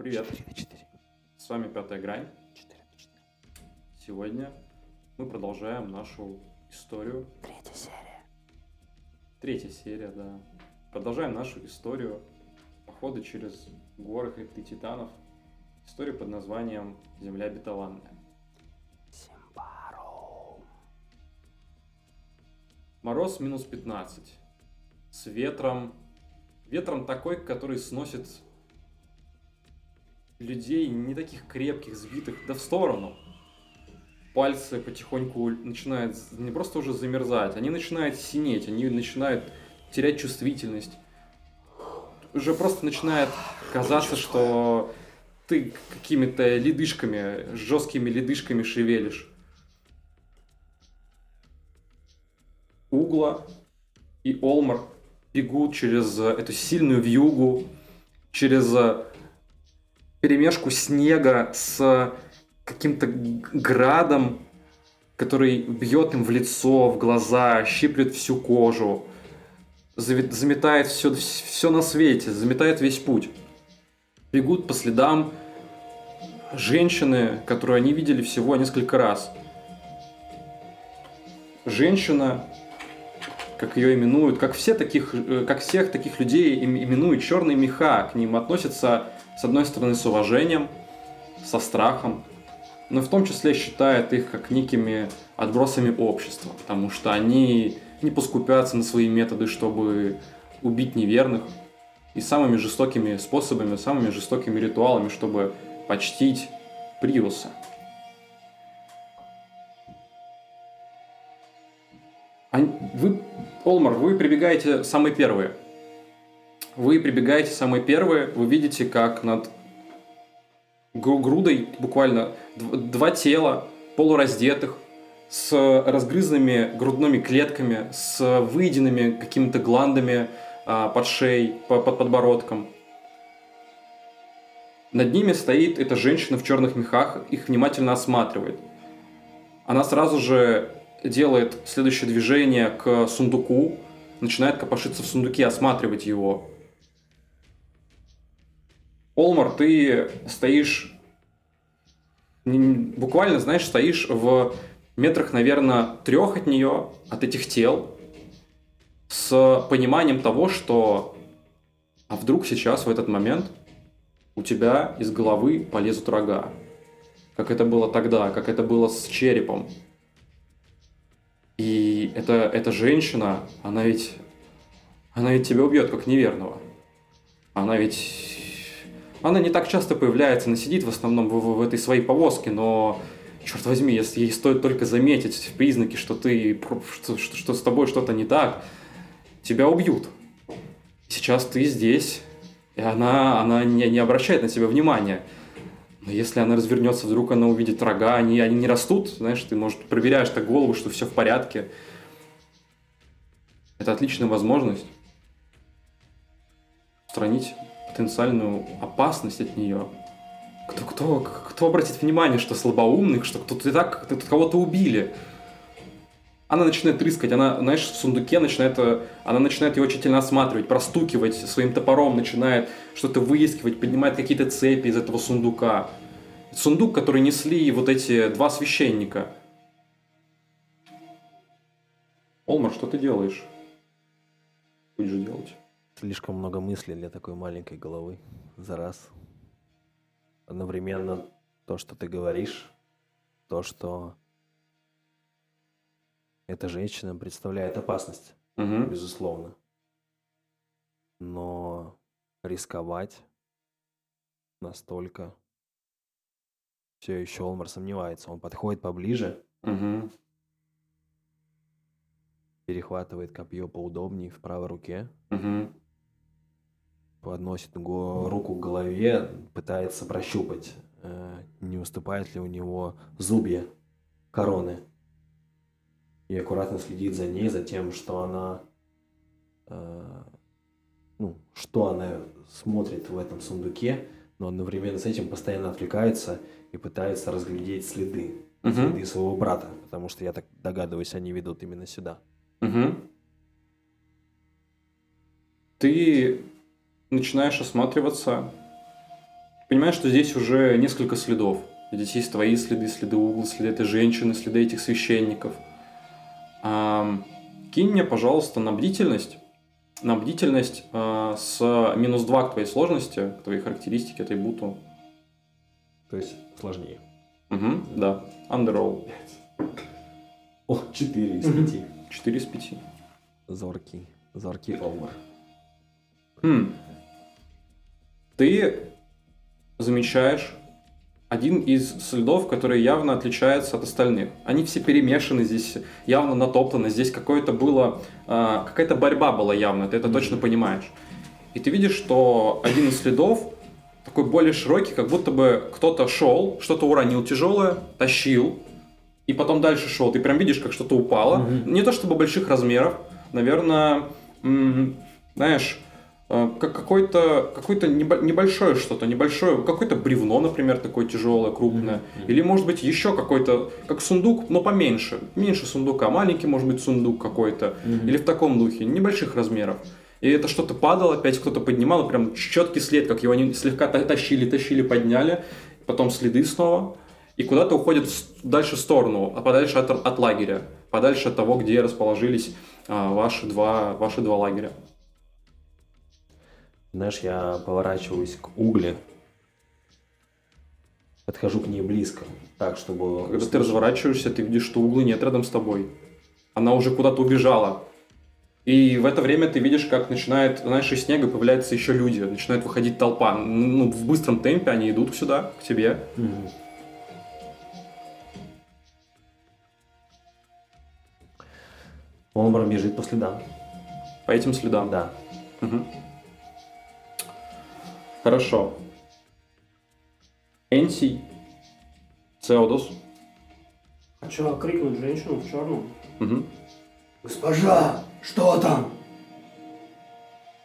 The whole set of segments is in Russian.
привет. С вами Пятая Грань. Сегодня мы продолжаем нашу историю. Третья серия. Третья серия, да. Продолжаем нашу историю похода через горы хребты титанов. Историю под названием «Земля обетованная». Симбару. Мороз минус 15. С ветром. Ветром такой, который сносит людей не таких крепких, сбитых, да в сторону. Пальцы потихоньку начинают не просто уже замерзать, они начинают синеть, они начинают терять чувствительность. Уже просто начинает казаться, что ты какими-то ледышками, жесткими ледышками шевелишь. Угла и Олмар бегут через э, эту сильную вьюгу, через э, перемешку снега с каким-то градом, который бьет им в лицо, в глаза, щиплет всю кожу, заметает все, все на свете, заметает весь путь. Бегут по следам женщины, которую они видели всего несколько раз. Женщина, как ее именуют, как, все таких, э, как всех таких людей им- именуют черные меха, к ним относятся с одной стороны с уважением, со страхом, но в том числе считает их как некими отбросами общества, потому что они не поскупятся на свои методы, чтобы убить неверных, и самыми жестокими способами, самыми жестокими ритуалами, чтобы почтить Приуса. Вы, Олмар, вы прибегаете самые первые. Вы прибегаете самые первые, вы видите, как над гру- грудой буквально дв- два тела полураздетых, с разгрызанными грудными клетками, с выеденными какими-то гландами а, под шеей, по- под подбородком. Над ними стоит эта женщина в черных мехах, их внимательно осматривает. Она сразу же делает следующее движение к сундуку, начинает копошиться в сундуке, осматривать его. Олмар, ты стоишь, буквально, знаешь, стоишь в метрах, наверное, трех от нее, от этих тел, с пониманием того, что а вдруг сейчас, в этот момент, у тебя из головы полезут рога. Как это было тогда, как это было с черепом. И эта, эта женщина, она ведь, она ведь тебя убьет как неверного. Она ведь... Она не так часто появляется, она сидит в основном в, в- в этой своей повозке, но, черт возьми, если ей стоит только заметить признаки, что ты, что, что, что с тобой что-то не так, тебя убьют. Сейчас ты здесь, и она, она не, не обращает на тебя внимания. Но если она развернется, вдруг она увидит рога, они, они не растут, знаешь, ты, может, проверяешь так голову, что все в порядке. Это отличная возможность устранить потенциальную опасность от нее. Кто, кто, кто обратит внимание, что слабоумный, что кто-то и так тут кого-то убили. Она начинает рыскать, она, знаешь, в сундуке начинает, э, она начинает его тщательно осматривать, простукивать своим топором, начинает что-то выискивать, поднимает какие-то цепи из этого сундука. Сундук, который несли вот эти два священника. Олмар, что ты делаешь? Слишком много мыслей для такой маленькой головы за раз. Одновременно то, что ты говоришь, то, что эта женщина представляет опасность, Угу. безусловно. Но рисковать настолько все еще Олмар сомневается. Он подходит поближе, Угу. перехватывает копье поудобнее в правой руке, Угу. Подносит руку к голове, пытается прощупать, э, не уступает ли у него зубья короны. И аккуратно следит за ней, за тем, что она, э, ну, что она смотрит в этом сундуке, но одновременно с этим постоянно отвлекается и пытается разглядеть следы, Угу. следы своего брата, потому что я так догадываюсь, они ведут именно сюда. Угу. Ты начинаешь осматриваться Понимаешь, что здесь уже несколько следов. Здесь есть твои следы, следы угла, следы этой женщины, следы этих священников. А, кинь мне, пожалуйста, на бдительность. На бдительность а, с минус 2 к твоей сложности, к твоей характеристике, этой буту. То есть сложнее. Угу, да. Underroll. О, 4 из 5. 4 из 5. Зоркий. Зоркий Олмар. Хм. Ты замечаешь один из следов, который явно отличается от остальных. Они все перемешаны здесь, явно натоптаны. Здесь какое-то было, э, какая-то борьба была явно, ты это точно понимаешь. И ты видишь, что один из следов такой более широкий, как будто бы кто-то шел, что-то уронил тяжелое, тащил, и потом дальше шел. Ты прям видишь, как что-то упало. Мгм. Не то чтобы больших размеров, наверное, м, знаешь, как какой-то какой-то небо- небольшое что-то, небольшое, какое-то бревно, например, такое тяжелое, крупное. Мгм. Или, может быть, еще какой-то, как сундук, но поменьше. Меньше сундука, маленький, может быть, сундук какой-то. Мгм. Или в таком духе, небольших размеров. И это что-то падало, опять кто-то поднимал, и прям четкий след, как его они слегка та- тащили, тащили, подняли, потом следы снова, и куда-то с- дальше в сторону, а подальше от, от лагеря, подальше от того, где расположились а, ваши, два, ваши два лагеря. Знаешь, я поворачиваюсь к угле. Подхожу к ней близко, так, чтобы... Когда ты разворачиваешься, ты видишь, что углы нет рядом с тобой. Она уже куда-то убежала. И в это время ты видишь, как начинает, знаешь, из снега появляются еще люди, начинает выходить толпа. Ну, в быстром темпе они идут сюда, к тебе. Мгм. Олмар бежит по следам. По этим следам. Да. Мгм. Хорошо. Энсий, Цеодос. Хочу окрикнуть женщину в черном. Мгм. Госпожа, что там?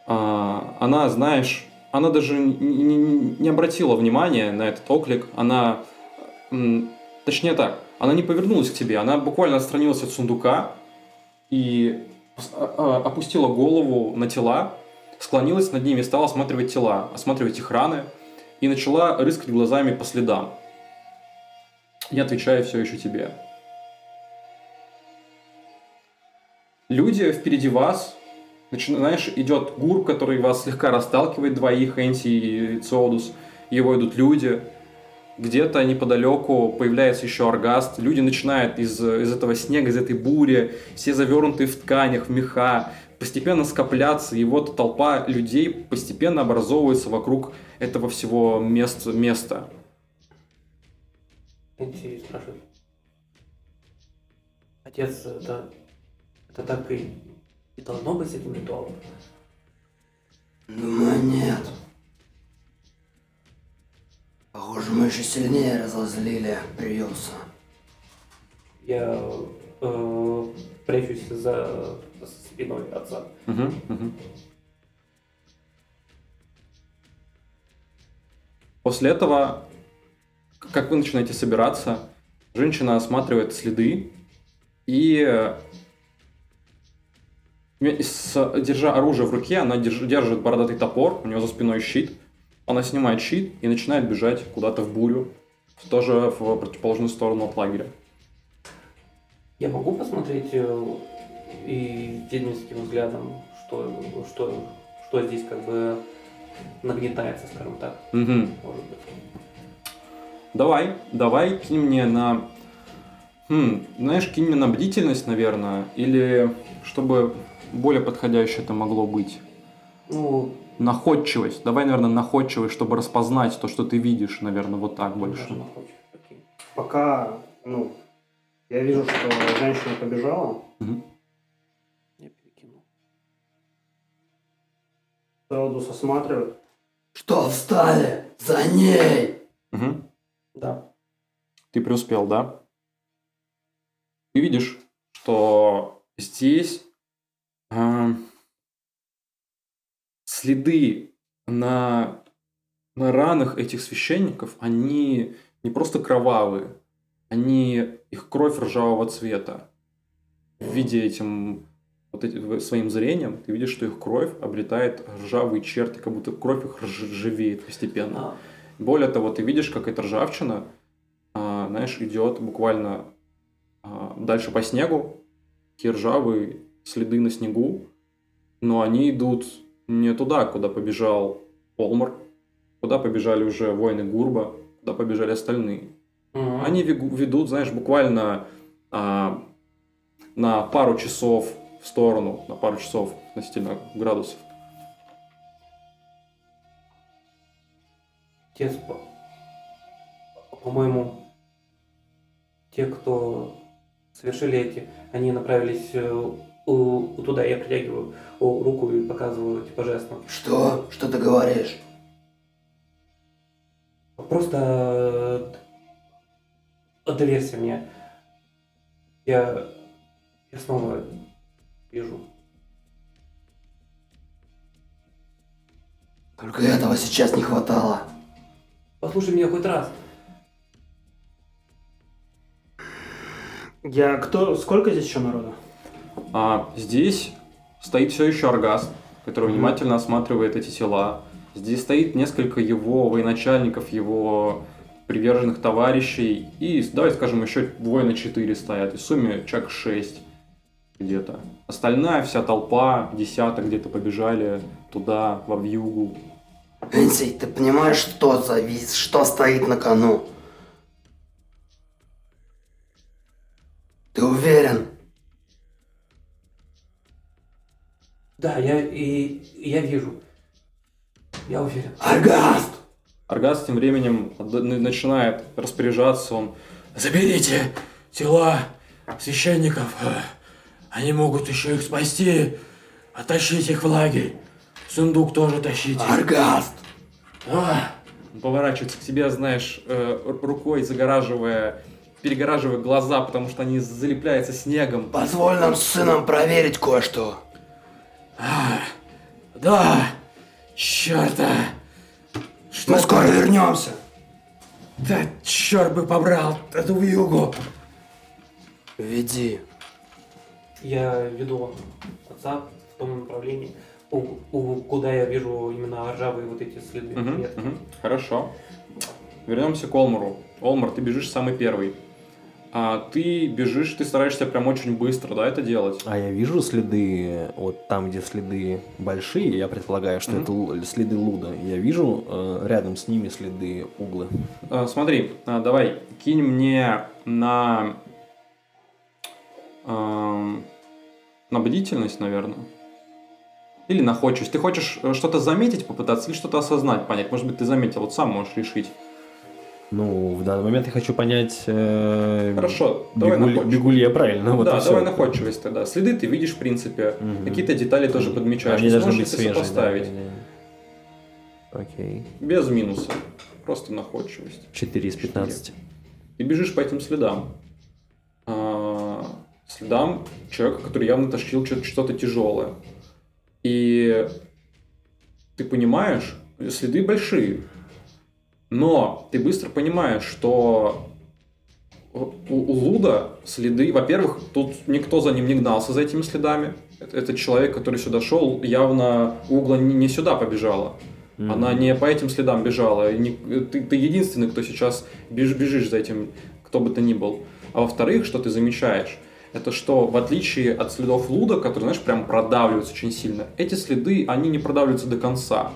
А, она, знаешь, она даже не, не- не обратила внимания на этот оклик. Она, точнее так, она не повернулась к тебе. Она буквально отстранилась от сундука и а- а, опустила голову на тела, склонилась над ними и стала осматривать тела, осматривать их раны и начала рыскать глазами по следам. Я отвечаю все еще тебе. Люди впереди вас знаешь, идет гур, который вас слегка расталкивает, двоих, Энси и Циодус. Его идут люди. Где-то неподалеку появляется еще аргаст. Люди начинают из, из этого снега, из этой бури, все завернутые в тканях, в меха, постепенно скопляться. И вот толпа людей постепенно образовывается вокруг этого всего мест, места. Энти спрашивает. Отец, это, это так и, и должно быть с этим ритуалом? Думаю, нет. Похоже, мы еще сильнее разозлили Приуса. Я э, прячусь за спиной отца. Мгм, мгм. После этого, как вы начинаете собираться, женщина осматривает следы и, э, с- держа оружие в руке, она держ- держит бородатый топор, у нее за спиной щит. Она снимает щит и начинает бежать куда-то в бурю, тоже в противоположную сторону от лагеря. Я могу посмотреть э, и ведьминским взглядом, что, что, что здесь как бы нагнетается, скажем так, Мгм. может быть. Давай, давай, кинь мне на... Хм, знаешь, кинь мне на бдительность, наверное, или чтобы более подходяще это могло быть. Ну, Находчивость. Давай, наверное, находчивость, чтобы распознать то, что ты видишь, наверное, вот так больше. Пока, ну, я вижу, что женщина побежала, Мгм. Теодус осматривает. Что встали? За ней! Мгм. Да. Ты преуспел, да? Ты видишь, что здесь а, следы на, на ранах этих священников, они не просто кровавые, они, их кровь ржавого цвета. Видя этим вот эти- своим зрением, ты видишь, что их кровь обретает ржавые черты, как будто кровь их рж- ржавеет постепенно. А, Более того, ты видишь, как эта ржавчина, а, знаешь, идет буквально а, дальше по снегу, такие ржавые следы на снегу, но они идут не туда, куда побежал Олмар, куда побежали уже воины Гурба, куда побежали остальные. Они ведут, знаешь, буквально а, на пару часов в сторону, на пару часов относительно градусов. Те, по-моему, те, кто совершили эти, они направились э, туда. Я притягиваю руку и показываю типа жестом. Что? Что ты говоришь? Просто э, доверься мне. Я, я снова вижу. Только этого сейчас не хватало. Послушай меня хоть раз. Я кто? Сколько здесь еще народу? А здесь стоит все еще Аргаст, который внимательно осматривает эти тела. Здесь стоит несколько его военачальников, его приверженных товарищей. И, давай скажем, еще воина 4 стоят. И в сумме человек 6 где-то. Остальная вся толпа, десяток где-то побежали туда, во вьюгу. Энси, ты понимаешь, что завис, что стоит на кону? Ты уверен? Да, я и я вижу. Я уверен. Аргаст! Аргаст тем временем начинает распоряжаться, он Заберите тела священников. Они могут еще их спасти. Оттащите их в лагерь. Сундук тоже тащите. Аргаст! А, Он поворачивается к тебе, знаешь, э, рукой загораживая, перегораживая глаза, потому что они залепляются снегом. Позволь нам с сыном проверить кое-что. а, да, черта. Что Мы скоро вернемся. Да черт бы побрал эту вьюгу. Веди. Я веду отца в том направлении, у- у- куда я вижу именно ржавые вот эти следы. Ветки. мгм. Хорошо. Вернемся к Олмару. Олмар, ты бежишь самый первый. А ты бежишь, ты стараешься прям очень быстро, да, это делать. А я вижу следы, вот там, где следы большие, я предполагаю, что Мгм. это следы луда. Я вижу э, рядом с ними следы углы. А, смотри, а, давай, кинь мне на... ам, на бдительность, наверное. Или находчивость. Ты хочешь э, что-то заметить, попытаться, или что-то осознать, понять? Может быть, ты заметил, вот сам можешь решить. Ну, в данный момент я хочу понять, э, Хорошо, давай бегу, ли, находчивость. бегу ли я правильно. Вот да, давай находчивость тогда. Следы ты видишь, в принципе. Мгм. Какие-то детали тоже подмечаешь. Они должны быть свежие. да, сопоставить. да. Окей. Без минуса. Просто находчивость. 4 из 15. Ты бежишь по этим следам. Следам человека, который явно тащил что- что-то тяжелое. И ты понимаешь, следы большие. Но ты быстро понимаешь, что у, у Луда следы, во-первых, тут никто за ним не гнался за этими следами. Это- Этот человек, который сюда шел, явно угла не сюда побежала. Мгм. Она не по этим следам бежала. не- ты, ты единственный, кто сейчас беж- бежишь за этим, кто бы то ни был. А во-вторых, что ты замечаешь, это что, в отличие от следов луда, которые, знаешь, прям продавливаются очень сильно, эти следы, они не продавливаются до конца.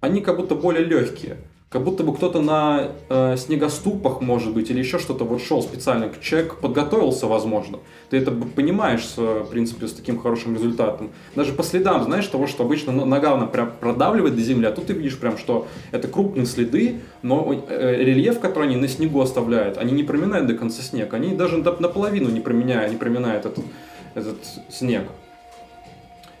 Они как будто более легкие. Как будто бы кто-то на э, снегоступах, может быть, или еще что-то вот шел специально. Человек подготовился, возможно. Ты это понимаешь, э, в принципе, с таким хорошим результатом. Даже по следам, знаешь, того, что обычно нога она прям продавливает до земли, а тут ты видишь прям, что это крупные следы, но э, рельеф, который они на снегу оставляют, они не проминают до конца снег. Они даже наполовину не, променяют, не проминают этот, этот снег.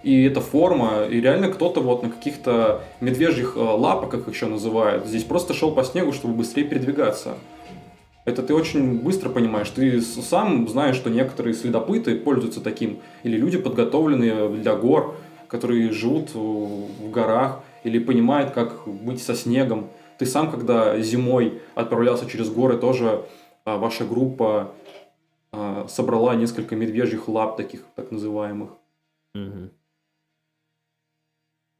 И эта форма, и реально кто-то вот на каких-то медвежьих э, лапах, как их еще называют, здесь просто шел по снегу, чтобы быстрее передвигаться. Это ты очень быстро понимаешь. Ты сам знаешь, что некоторые следопыты пользуются таким. Или люди, подготовленные для гор, которые живут в горах, или понимают, как быть со снегом. Ты сам, когда зимой отправлялся через горы, тоже а, ваша группа а, собрала несколько медвежьих лап таких, так называемых. Мгм.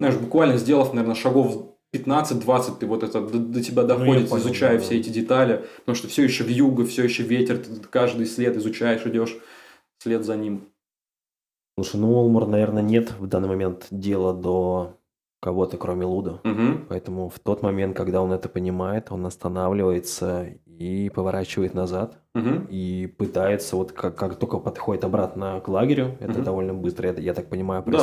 Знаешь, буквально сделав, наверное, шагов 15-20 ты вот это до, до тебя Ну, доходит, понял, изучая да, все да. эти детали, потому что все еще в юго, все еще ветер, ты каждый след изучаешь, идешь след за ним. Слушай, ну Олмар, наверное, нет в данный момент дела до кого-то, кроме Луда. Мгм. Поэтому в тот момент, когда он это понимает, он останавливается и поворачивает назад. Мгм. И пытается, вот как, как только подходит обратно к лагерю, это Мгм. довольно быстро, это, я так понимаю, Да.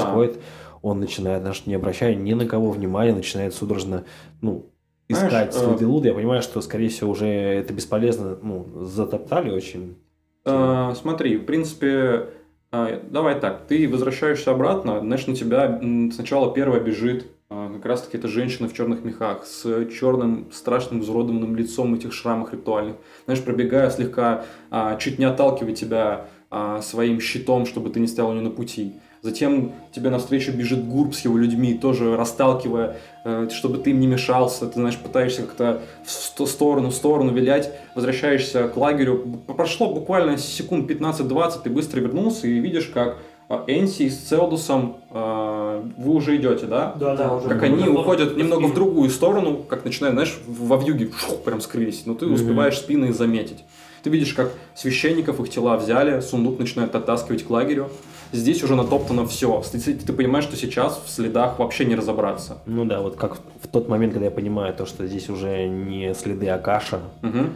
Он начинает, даже не обращая ни на кого внимания, начинает судорожно, ну, искать э, следы Луда. Я понимаю, что, скорее всего, уже это бесполезно, ну, затоптали очень. А, смотри, в принципе, а, давай так, ты возвращаешься обратно, знаешь, на тебя сначала первая бежит как раз-таки эта женщина в черных мехах с черным страшным изуродованным лицом этих шрамах ритуальных. Знаешь, пробегая слегка, а, чуть не отталкивая тебя а, своим щитом, чтобы ты не стоял у нее на пути. Затем тебе навстречу бежит Гурб с его людьми, тоже расталкивая, э, чтобы ты им не мешался. Ты, знаешь, пытаешься как-то в сто- сторону, в сторону вилять, возвращаешься к лагерю. Прошло буквально секунд 15-20, ты быстро вернулся и видишь, как а, Энси с Целдусом а, вы уже идете, да? Да, да, уже. Как они уходят немного в другую сторону, как начинают, знаешь, во вьюге шух, прям скрылись. Но ты успеваешь спины заметить. Ты видишь, как священников их тела взяли, сундук начинают оттаскивать к лагерю. Здесь уже натоптано все. Ты, ты понимаешь, что сейчас в следах вообще не разобраться. Ну да, вот как в, тот момент, когда я понимаю то, что здесь уже не следы Акаша, Мгм.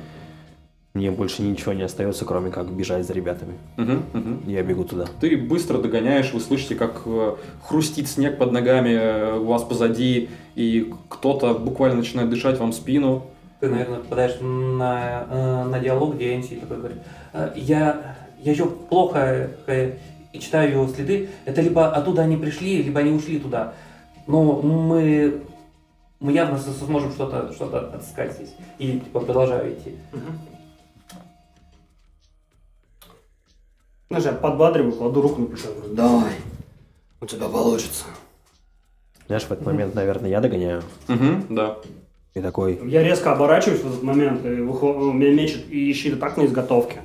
мне больше ничего не остается, кроме как бежать за ребятами. Мгм, мгм. Я бегу туда. Ты быстро догоняешь, вы слышите, как э, хрустит снег под ногами э, у вас позади, и кто-то буквально начинает дышать вам в спину. Ты, наверное, попадаешь на, э, на диалог, где Энси такой говорит, «Э, я, я еще плохо и читаю следы, это либо оттуда они пришли, либо они ушли туда. Но мы, мы явно сможем что-то что отыскать здесь. И типа, продолжаю идти. Знаешь, я подбадриваю, кладу руку на плечо. Давай, у тебя получится. Знаешь, в этот момент, наверное, я догоняю. Мгм, да. И такой, Я резко оборачиваюсь в этот момент, и выхо- меня мечет и щит так на изготовке.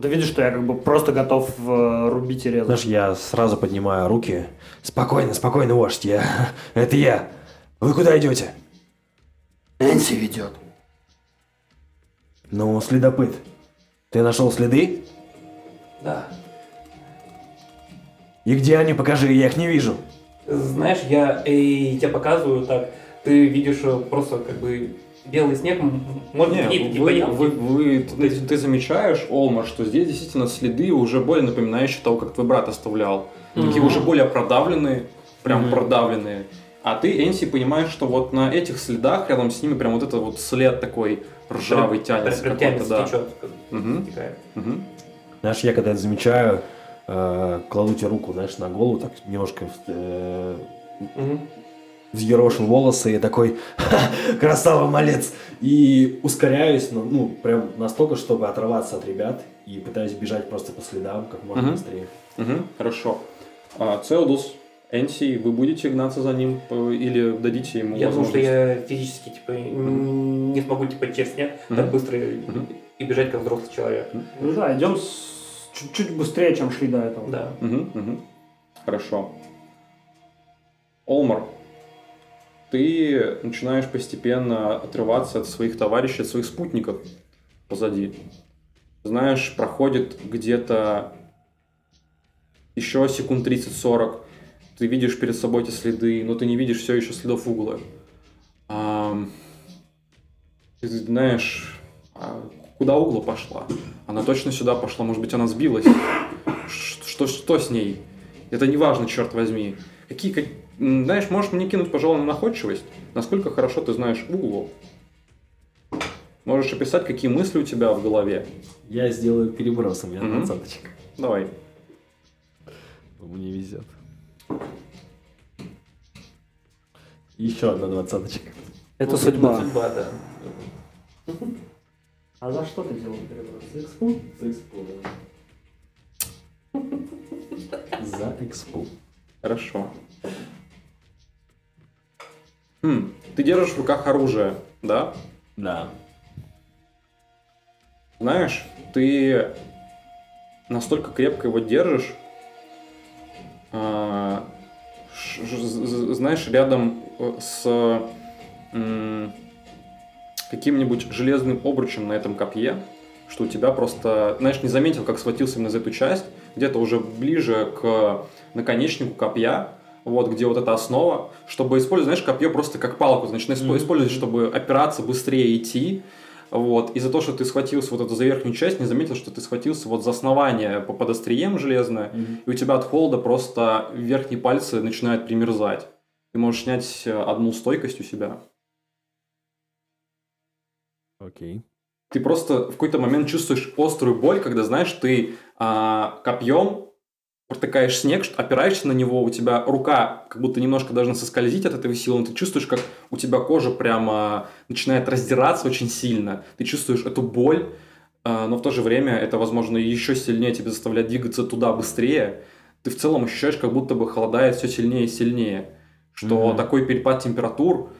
Ты видишь, что я как бы просто готов э, рубить и резать. знаешь, я сразу поднимаю руки. Спокойно, спокойно, вождь, я... Это я. Вы куда идете? Энси ведет. Ну, следопыт. Ты нашел следы? Да. И где они? Покажи, я их не вижу. Знаешь, я и тебе показываю так, ты видишь э, просто как бы белый снег, может Не, быть, типа вы, вы- вы- ты, ты замечаешь, Олмар, что здесь действительно следы уже более напоминающие того, как твой брат оставлял. Такие Мгм. уже более продавленные, прям Мгм. продавленные. А ты, Энси, понимаешь, что вот на этих следах, рядом с ними, прям вот это вот след такой ржавый тянется Прям какой-то, тянется, да. течет, стекает. Мгм. Знаешь, я когда это замечаю, э, кладу тебе руку, знаешь, на голову, так немножко э, Мгм. Взъерошил волосы и такой, «Ха, красава, малец! И ускоряюсь, ну, ну, прям настолько, чтобы оторваться от ребят и пытаюсь бежать просто по следам как можно Мгм. быстрее. Мгм, Хорошо. А, Цеодус, Энси, вы будете гнаться за ним или дадите ему Я думаю, что я физически типа м, не смогу типа через снег Мгм. так быстро Мгм. и бежать как взрослый человек. Ну да, идем с- чуть-чуть быстрее, чем шли до этого. Да. Мгм, мгм. Хорошо. Олмар, ты начинаешь постепенно отрываться от своих товарищей, от своих спутников позади. Знаешь, проходит где-то еще секунд 30-40. Ты видишь перед собой эти следы, но ты не видишь все еще следов угла. Ам, Ты знаешь, а куда угла пошла? Она точно сюда пошла, может быть, она сбилась. Что, что с ней? Это не важно, черт возьми. Какие, как- м, знаешь, можешь мне кинуть, пожалуй, на находчивость? Насколько хорошо ты знаешь углу? Можешь описать, какие мысли у тебя в голове? Я сделаю переброс, у меня Мгм. двадцаточек. Давай. Мне везет. Еще одна двадцаточка. Это Ну, судьба. Судьба, да. А за что ты делал переброс? За экспу? За экспу, За экспу. Хорошо. Хм, ты держишь в руках оружие, да? Да. Знаешь, ты настолько крепко его держишь, а, ш- з- знаешь, рядом э, с каким-нибудь железным обручем на этом копье, что у тебя просто, знаешь, не заметил, как схватился именно за эту часть, где-то уже ближе к наконечнику копья, вот где вот эта основа, чтобы использовать, знаешь, копье просто как палку, значит, испо- использовать, чтобы опираться, быстрее идти, вот, и за то, что ты схватился вот эту за верхнюю часть, не заметил, что ты схватился вот за основание по- под острием железное, и у тебя от холода просто верхние пальцы начинают примерзать. Ты можешь снять э, одну стойкость у себя. Окей. Ты просто в какой-то момент чувствуешь острую боль, когда, знаешь, ты а, копьем протыкаешь снег, опираешься на него, у тебя рука как будто немножко должна соскользить от этой силы, но ты чувствуешь, как у тебя кожа прямо начинает раздираться очень сильно. Ты чувствуешь эту боль, а, но в то же время это, возможно, еще сильнее тебя заставляет двигаться туда быстрее. Ты в целом ощущаешь, как будто бы холодает все сильнее и сильнее. Что Мгм. такой перепад температур,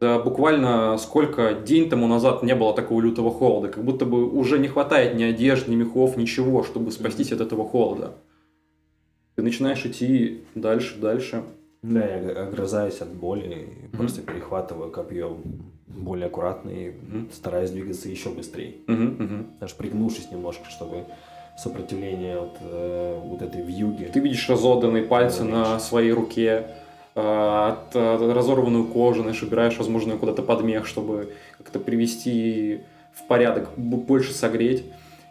да буквально сколько день тому назад не было такого лютого холода, как будто бы уже не хватает ни одежды, ни мехов, ничего, чтобы спастись от этого холода. Ты начинаешь идти дальше, дальше. Да, я огрызаюсь от боли и просто перехватываю копье более аккуратно и Мгм. стараюсь двигаться еще быстрее. Мгм. Даже пригнувшись немножко, чтобы сопротивление от э, вот этой вьюги. Ты видишь разоданные пальцы на своей руке, э, от, э, разорванную кожу, знаешь, убираешь, возможно, куда-то под мех, чтобы как-то привести в порядок, больше согреть.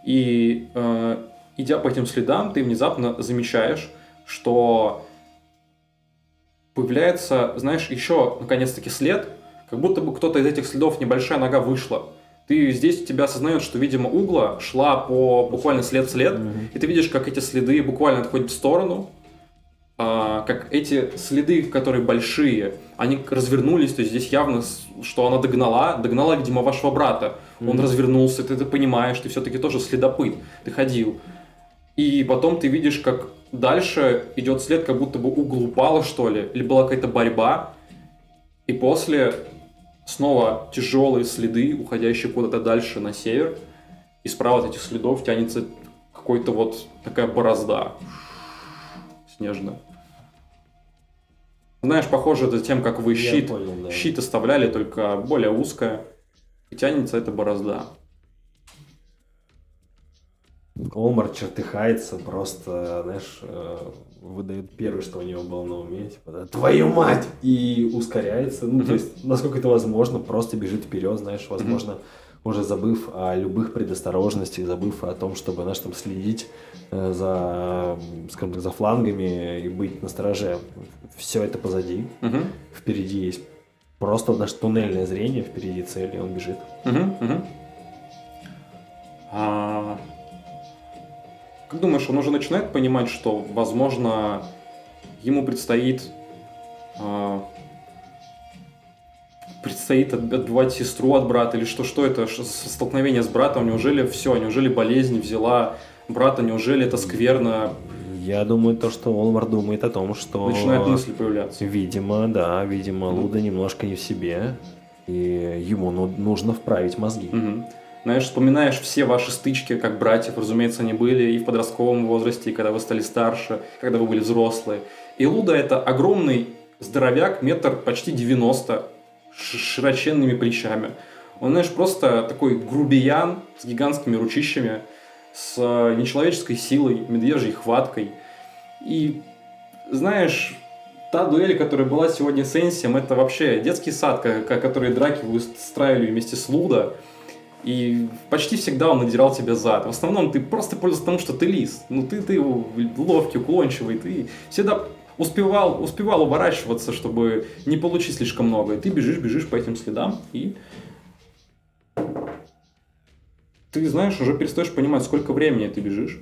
И э, идя по этим следам, ты внезапно замечаешь, что появляется, знаешь, еще наконец-таки след, как будто бы кто-то из этих следов небольшая нога вышла. Ты здесь у тебя осознает, что, видимо, угла шла по буквально след-след, Мгм. и ты видишь, как эти следы буквально отходят в сторону, а, как эти следы, которые большие, они развернулись, то есть здесь явно, что она догнала, догнала, видимо, вашего брата. Он Мгм. развернулся, ты это понимаешь, ты все-таки тоже следопыт, ты ходил. И потом ты видишь, как дальше идет след, как будто бы угол что ли, или была какая-то борьба, и после снова тяжелые следы, уходящие куда-то дальше на север, и справа от этих следов тянется какой-то вот такая борозда снежная. Знаешь, похоже это тем, как вы Я щит, понял, да. щит оставляли, только более узкая, и тянется эта борозда. Омар чертыхается, просто, знаешь, э, выдает первое, что у него было на уме, типа, твою мать! И ускоряется, ну, то есть, насколько это возможно, просто бежит вперед, знаешь, возможно, уже забыв о любых предосторожностях, забыв о том, чтобы, знаешь, там следить э, за, скажем так, за флангами и быть на стороже. Все это позади, впереди есть просто наше туннельное зрение, впереди цель, и он бежит. А, Как думаешь, он уже начинает понимать, что, возможно, ему предстоит а, предстоит от- отбивать сестру от брата, или что, что это, столкновение с братом, неужели все, неужели болезнь взяла брата, неужели это скверно, Я думаю, то, что Олмар думает о том, что... начинают мысли появляться. Видимо, да, видимо. Луда немножко не в себе, и ему ну- нужно вправить мозги. Мгм. Знаешь, вспоминаешь все ваши стычки, как братьев, разумеется, они были и в подростковом возрасте, и когда вы стали старше, когда вы были взрослые. И Луда это огромный здоровяк, метр почти 90, ш- широченными плечами. Он, знаешь, просто такой грубиян с гигантскими ручищами, с э, нечеловеческой силой, медвежьей хваткой. И, знаешь, та дуэль, которая была сегодня с Энсием, это вообще детский сад, ко- ко- который драки вы устраивали вместе с Луда. И почти всегда он надирал тебя зад. В основном ты просто пользовался тому, что ты лис. Ну ты, ты ловкий, уклончивый, ты всегда успевал, успевал уворачиваться, чтобы не получить слишком много. И ты бежишь, бежишь по этим следам, и ты, знаешь, уже перестаешь понимать, сколько времени ты бежишь.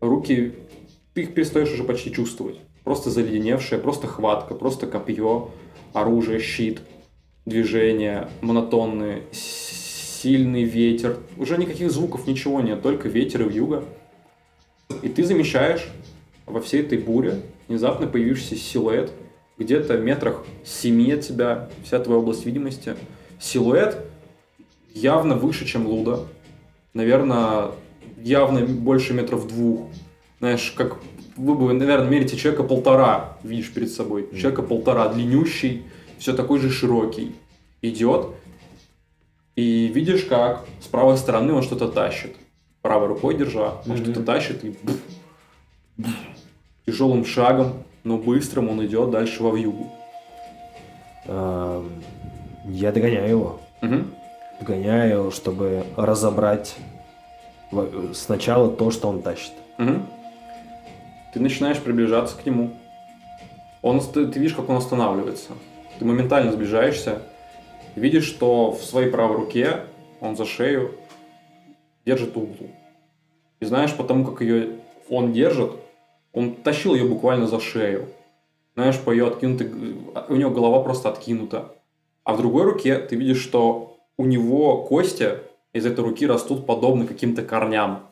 Руки, ты их перестаешь уже почти чувствовать. Просто заледеневшая, просто хватка, просто копье, оружие, щит, движения монотонные, сильный ветер. Уже никаких звуков, ничего нет, только ветер и вьюга. И ты замечаешь во всей этой буре внезапно появившийся силуэт, где-то в метрах семи от тебя, вся твоя область видимости. Силуэт явно выше, чем Луда. Наверное, явно больше метров двух. Знаешь, как вы бы, наверное, мерите человека полтора, видишь перед собой. Человека полтора, длиннющий, все такой же широкий, идет, и видишь, как с правой стороны он что-то тащит. Правой рукой держа, он Мгм. что-то тащит, и тяжелым шагом, но быстрым он идет дальше во вьюгу. Эм, Я догоняю его. Мгм. Догоняю, чтобы разобрать сначала то, что он тащит. Мгм. Ты начинаешь приближаться к нему. Он, ост- ты видишь, как он останавливается. Ты моментально сближаешься. Видишь, что в своей правой руке он за шею держит углу. И знаешь, потому как ее он держит, он тащил ее буквально за шею. Знаешь, по ее откинутой... У него голова просто откинута. А в другой руке ты видишь, что у него кости из этой руки растут подобно каким-то корням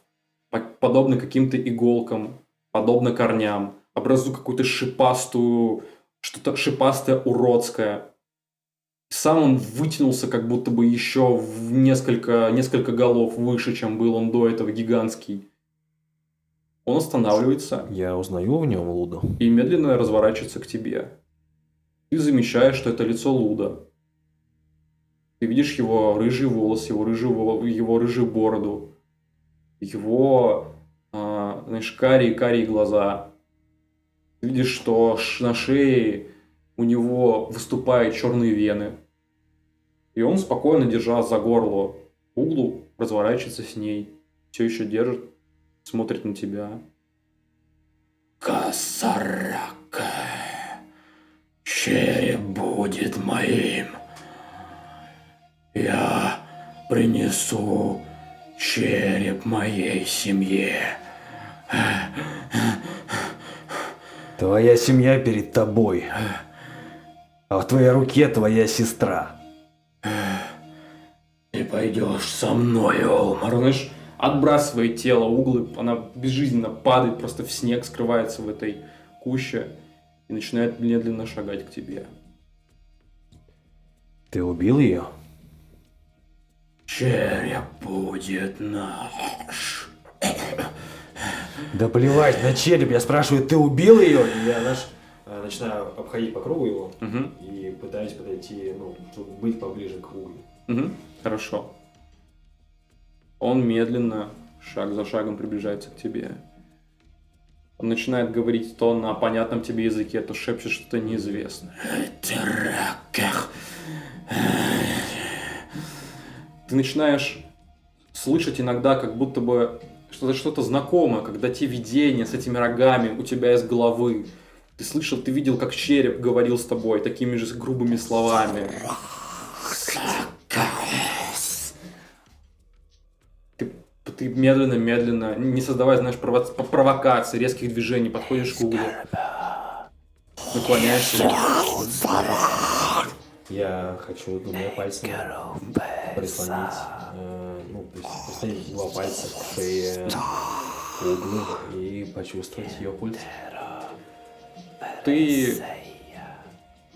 по- подобно каким-то иголкам, подобно корням, образуют какую-то шипастую, что-то шипастое, уродское. Сам он вытянулся как будто бы еще в несколько, несколько голов выше, чем был он до этого, гигантский. Он останавливается Я узнаю в нем Луду. и медленно разворачивается к тебе. Ты замечаешь, что это лицо Луда. Ты видишь его рыжий волос, его рыжую, его рыжую бороду, его, а, знаешь, карие-карие глаза. Видишь, что на шее у него выступают черные вены. И он спокойно, держа за горло углу, разворачивается с ней. Все еще держит, смотрит на тебя. Косарака. Череп будет моим. Я принесу череп моей семье. Твоя семья перед тобой. А в твоей руке твоя сестра. Ты пойдешь со мной, Олмар. Знаешь, отбрасывает тело углы, она безжизненно падает просто в снег, скрывается в этой куще и начинает медленно шагать к тебе. Ты убил ее? Череп будет наш. Да плевать на череп. Я спрашиваю, ты убил ее? Я знаешь, э, начинаю обходить по кругу его Мгм. и пытаюсь подойти, ну, чтобы быть поближе к углу. Мгм. Хорошо. Он медленно, шаг за шагом приближается к тебе. Он начинает говорить то на понятном тебе языке, то шепчет что-то неизвестное. Ты начинаешь слышать иногда как будто бы что-то что-то знакомое, когда те видения с этими рогами у тебя из головы. Ты слышал, ты видел, как череп говорил с тобой такими же грубыми словами. Ты, ты медленно-медленно, не создавая, знаешь, прово- провокаций, резких движений, подходишь к углу. Наклоняешься. Я хочу двумя пальцами прислонить, э, ну, то есть прислонить два пальца к шее углу и почувствовать ее пульс. Ты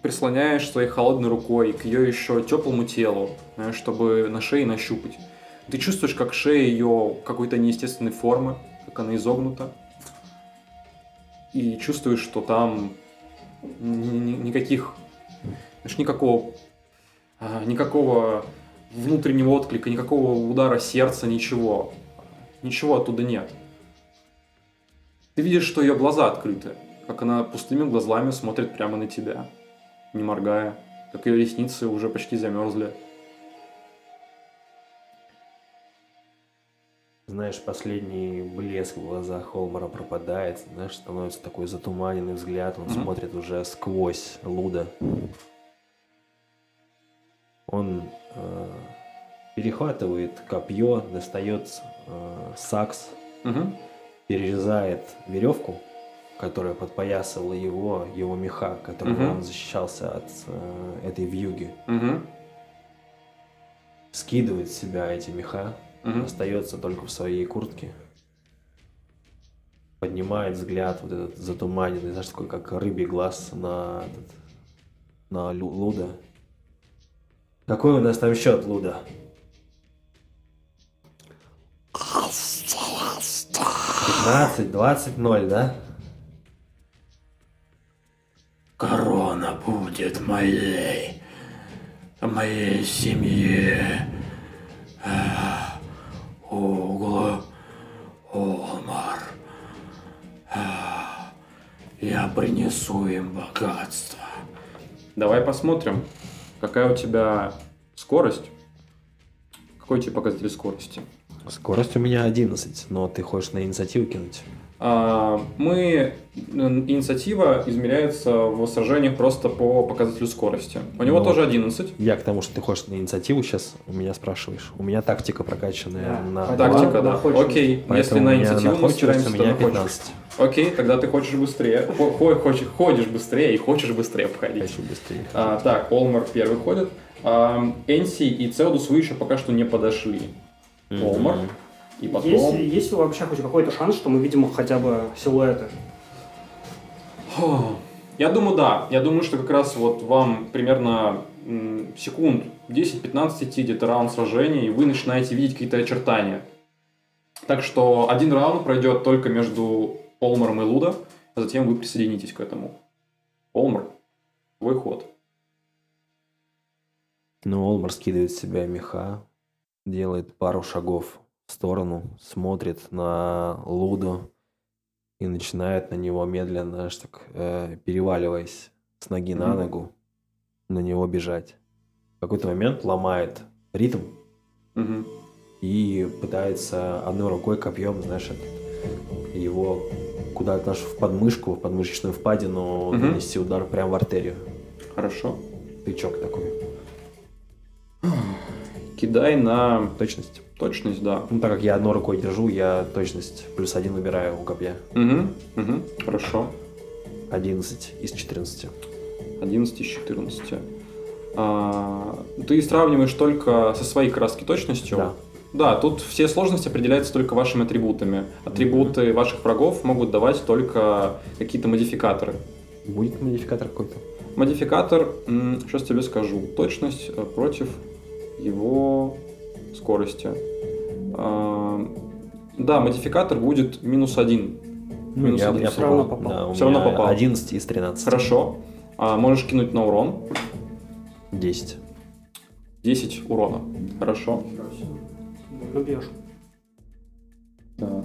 прислоняешь своей холодной рукой к ее еще теплому телу, знаешь, чтобы на шее нащупать. Ты чувствуешь, как шея ее какой-то неестественной формы, как она изогнута. И чувствуешь, что там ни- ни- никаких, знаешь, никакого, а, никакого внутреннего отклика, никакого удара сердца, ничего. Ничего оттуда нет. Ты видишь, что ее глаза открыты, как она пустыми глазами смотрит прямо на тебя, не моргая, как ее ресницы уже почти замерзли. Знаешь, последний блеск в глазах Холмара пропадает, знаешь, становится такой затуманенный взгляд, он Мгм. смотрит уже сквозь Луда. Он перехватывает копье, достает э, сакс, Мгм. перерезает веревку, которая подпоясывала его, его меха, которым Мгм. он защищался от э, этой вьюги. Мгм. Скидывает с себя эти меха, Мгм. остается только в своей куртке. Поднимает взгляд, вот этот затуманенный, знаешь, такой, как рыбий глаз на, этот, на Луда. Какой у нас там счет, Луда? 15, 20, 0, да? Корона будет моей, моей семье. А, Угла Олмар. А, Я принесу им богатство. Давай посмотрим, какая у тебя скорость. Какой у тебя показатель скорости? Скорость у меня 11, но ты хочешь на инициативу кинуть? А, Мы... м, Инициатива измеряется в сражениях просто по показателю скорости. У него Ну. тоже 11. Я к тому, что ты хочешь на инициативу сейчас, у меня спрашиваешь. У меня тактика прокачанная Да, на Тактика, да. Окей, если поэтому на у меня инициативу мы стираемся, у меня находчивость. 15. Окей, тогда ты хочешь быстрее. Хо- хо- Хочешь, ходишь быстрее и хочешь быстрее обходить. Хочу быстрее. А, так, Олмар первый ходит. А, Энси и Цеудус вы еще пока что не подошли. Олмар. И потом... Есть, есть ли вообще хоть какой-то шанс, что мы видим хотя бы силуэты? Я думаю, да. Я думаю, что как раз вот вам примерно секунд 10-15 идти где-то раунд сражения, и вы начинаете видеть какие-то очертания. Так что один раунд пройдет только между Олмаром и Лудо, а затем вы присоединитесь к этому. Олмар, твой ход. Ну, Олмар скидывает с себя меха, делает пару шагов в сторону, смотрит на Луду и начинает на него медленно, знаешь, так, э, переваливаясь с ноги на ногу, на него бежать. В какой-то момент ломает ритм и пытается одной рукой копьем, знаешь, этот, его куда-то наш в подмышку, в подмышечную впадину нанести удар прямо в артерию. Хорошо. Тычок такой. Кидай на Точность. Точность, да. Ну, так как я одной рукой держу, я точность плюс один выбираю у копья. Угу, угу, хорошо. 11 из 14. 11 из 14. А, ты сравниваешь только со своей краски точностью? Да. Да, тут все сложности определяются только вашими атрибутами. Атрибуты ваших врагов могут давать только какие-то модификаторы. Будет модификатор какой-то? Модификатор, сейчас тебе скажу, точность э, против его скорости. А, да, модификатор будет минус один. Ну, Минус я, один я всё равно попал. Да, у Всё равно меня попал. 11 из 13. Хорошо. А, можешь кинуть на урон. 10. 10 урона. Хорошо. Бьешь. Так.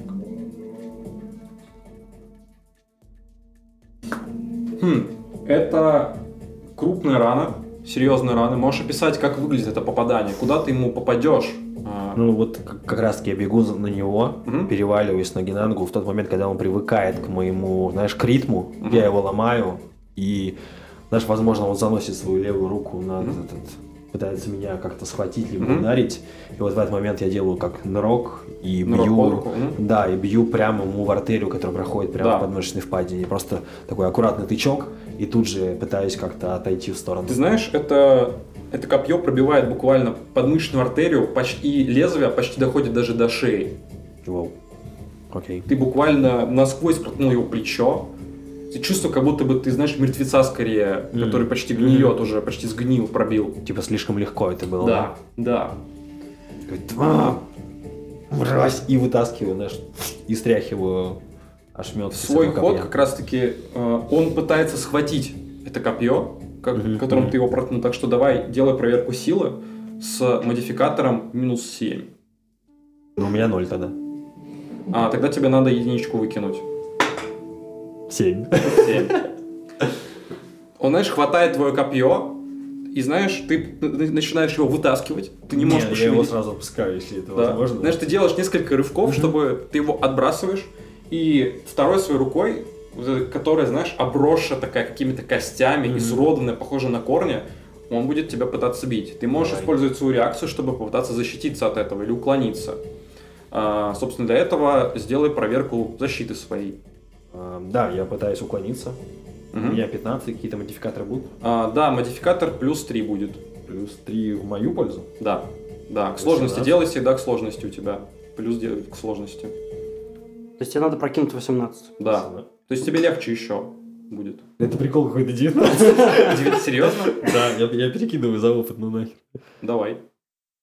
Хм, это крупная рана, серьезная рана. Можешь описать, как выглядит это попадание, куда ты ему попадешь. А, Ну, вот как, раз таки я бегу на него, Мгм. переваливаюсь ноги на ногу. В тот момент, когда он привыкает к моему, знаешь, к ритму, Мгм. я его ломаю. И, знаешь, возможно, он заносит свою левую руку на Мгм. этот, пытается меня как-то схватить, либо Мгм. ударить. И вот в этот момент я делаю как нырок и Нырок бью. мгм. Да, и бью прямо ему в артерию, которая проходит прямо Да. в подмышечной впадине. Просто такой аккуратный тычок, и тут же пытаюсь как-то отойти в сторону. Ты знаешь, это, это копье пробивает буквально подмышечную артерию, почти, и лезвие почти доходит даже до шеи. Воу. Окей. Ты буквально насквозь проткнул его плечо. Ты чувствуешь, как будто бы ты знаешь мертвеца скорее, Мгм. который почти гниет уже, почти сгнил, пробил. Типа слишком легко это было. Да, да. «Тва!» Мразь! И вытаскиваю, знаешь, и стряхиваю ошметки Свой ход как раз-таки э, он пытается схватить это копье, как- Мгм, которым ты его проткнул. Так что давай, делай проверку силы с модификатором минус 7. Ну, у меня ноль тогда. А тогда тебе надо единичку выкинуть. Семь. 7. Он, знаешь, хватает твое копье, и знаешь, ты начинаешь его вытаскивать, ты не можешь я его сразу опускаю, если это Да. возможно. Знаешь, ты делаешь несколько рывков, чтобы ты его отбрасываешь, и второй своей рукой, которая, знаешь, обросшая такая какими-то костями, Мгм. изуродованная, похожа на корни, он будет тебя пытаться бить. Ты можешь Давай. использовать свою реакцию, чтобы попытаться защититься от этого или уклониться. А, собственно, для этого сделай проверку защиты своей. А, да, я пытаюсь уклониться. Мгм. У меня 15, какие-то модификаторы будут. А, да, модификатор плюс 3 будет. Плюс 3 в мою пользу. Да, да. К сложности 17. делай всегда к сложности у тебя. Плюс к сложности. То есть тебе надо прокинуть 18. Да. То есть тебе легче еще будет. Это прикол какой-то 19. Серьезно? Да, я, я перекидываю за опыт, ну нахер. Давай.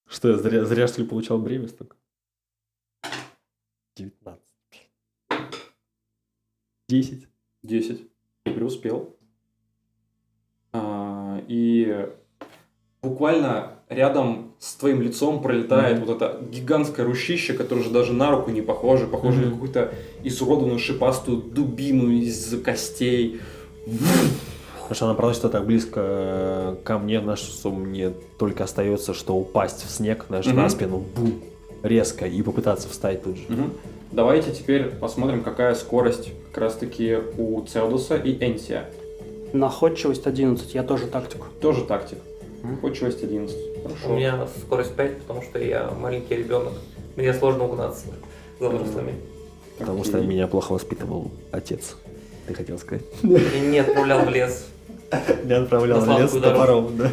Что, я зря, зря что ли получал бремя столько? 19. 10. 10. Ты преуспел. А, и буквально рядом с твоим лицом пролетает вот это гигантское ручище, которое уже даже на руку не похоже, похоже на Мгм. какую-то изуродованную шипастую дубину из костей. Потому что она проносится так близко э, ко мне, знаешь, что мне только остается, что упасть в снег, знаешь, Мгм. на спину, бум, резко, и попытаться встать тут же. Мгм. Давайте теперь посмотрим, какая скорость как раз-таки у Цеудуса и Энсия. Находчивость 11, я тоже тактику. Тоже тактик. Находчивость 11. У Хорошо. меня скорость 5, потому что я маленький ребенок. Мне сложно угнаться за взрослыми. Потому что меня плохо воспитывал отец. Ты хотел сказать? И не отправлял в лес. Я отправлял в лес сладкую топором, да.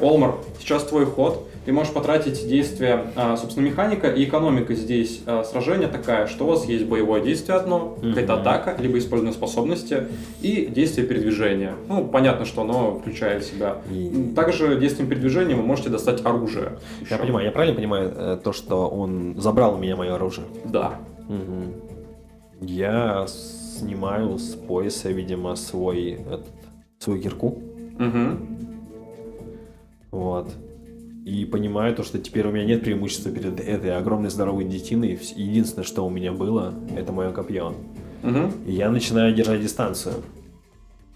Олмар, сейчас твой ход. Ты можешь потратить действие, а, собственно, механика и экономика здесь а, сражения такая, что у вас есть боевое действие одно, какая-то атака, либо использование способности и действие передвижения. Ну, понятно, что оно включает в себя. И- Также действием передвижения вы можете достать оружие. Я Ещё. понимаю, я правильно понимаю э, то, что он забрал у меня мое оружие? Да. Мгм. Я снимаю с пояса, видимо, свой этот, свою кирку. Мгм. Вот. И понимаю то, что теперь у меня нет преимущества перед этой огромной здоровой детиной. Единственное, что у меня было, это мое копье. Мгм. И я начинаю держать дистанцию.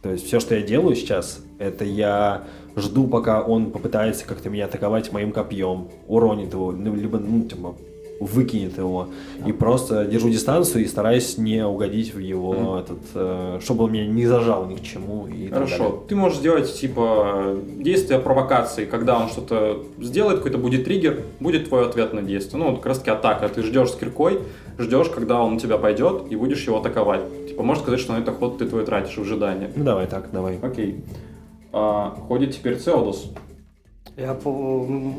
То есть все, что я делаю сейчас, это я жду, пока он попытается как-то меня атаковать моим копьем, уронит его, ну, либо ну, типа, выкинет его. И просто держу дистанцию и стараюсь не угодить в его этот, э, чтобы он меня не зажал ни к чему. И так далее. Хорошо. Ты можешь сделать типа действие провокации, когда он что-то сделает, какой-то будет триггер, будет твой ответ на действие. Ну, вот как раз таки атака. Ты ждешь с киркой, ждешь, когда он на тебя пойдет, и будешь его атаковать. Типа, можешь сказать, что на это ход ты твой тратишь в ожидании. Ну давай так, давай. Окей. А, ходит теперь Цеодус. Я, по- м,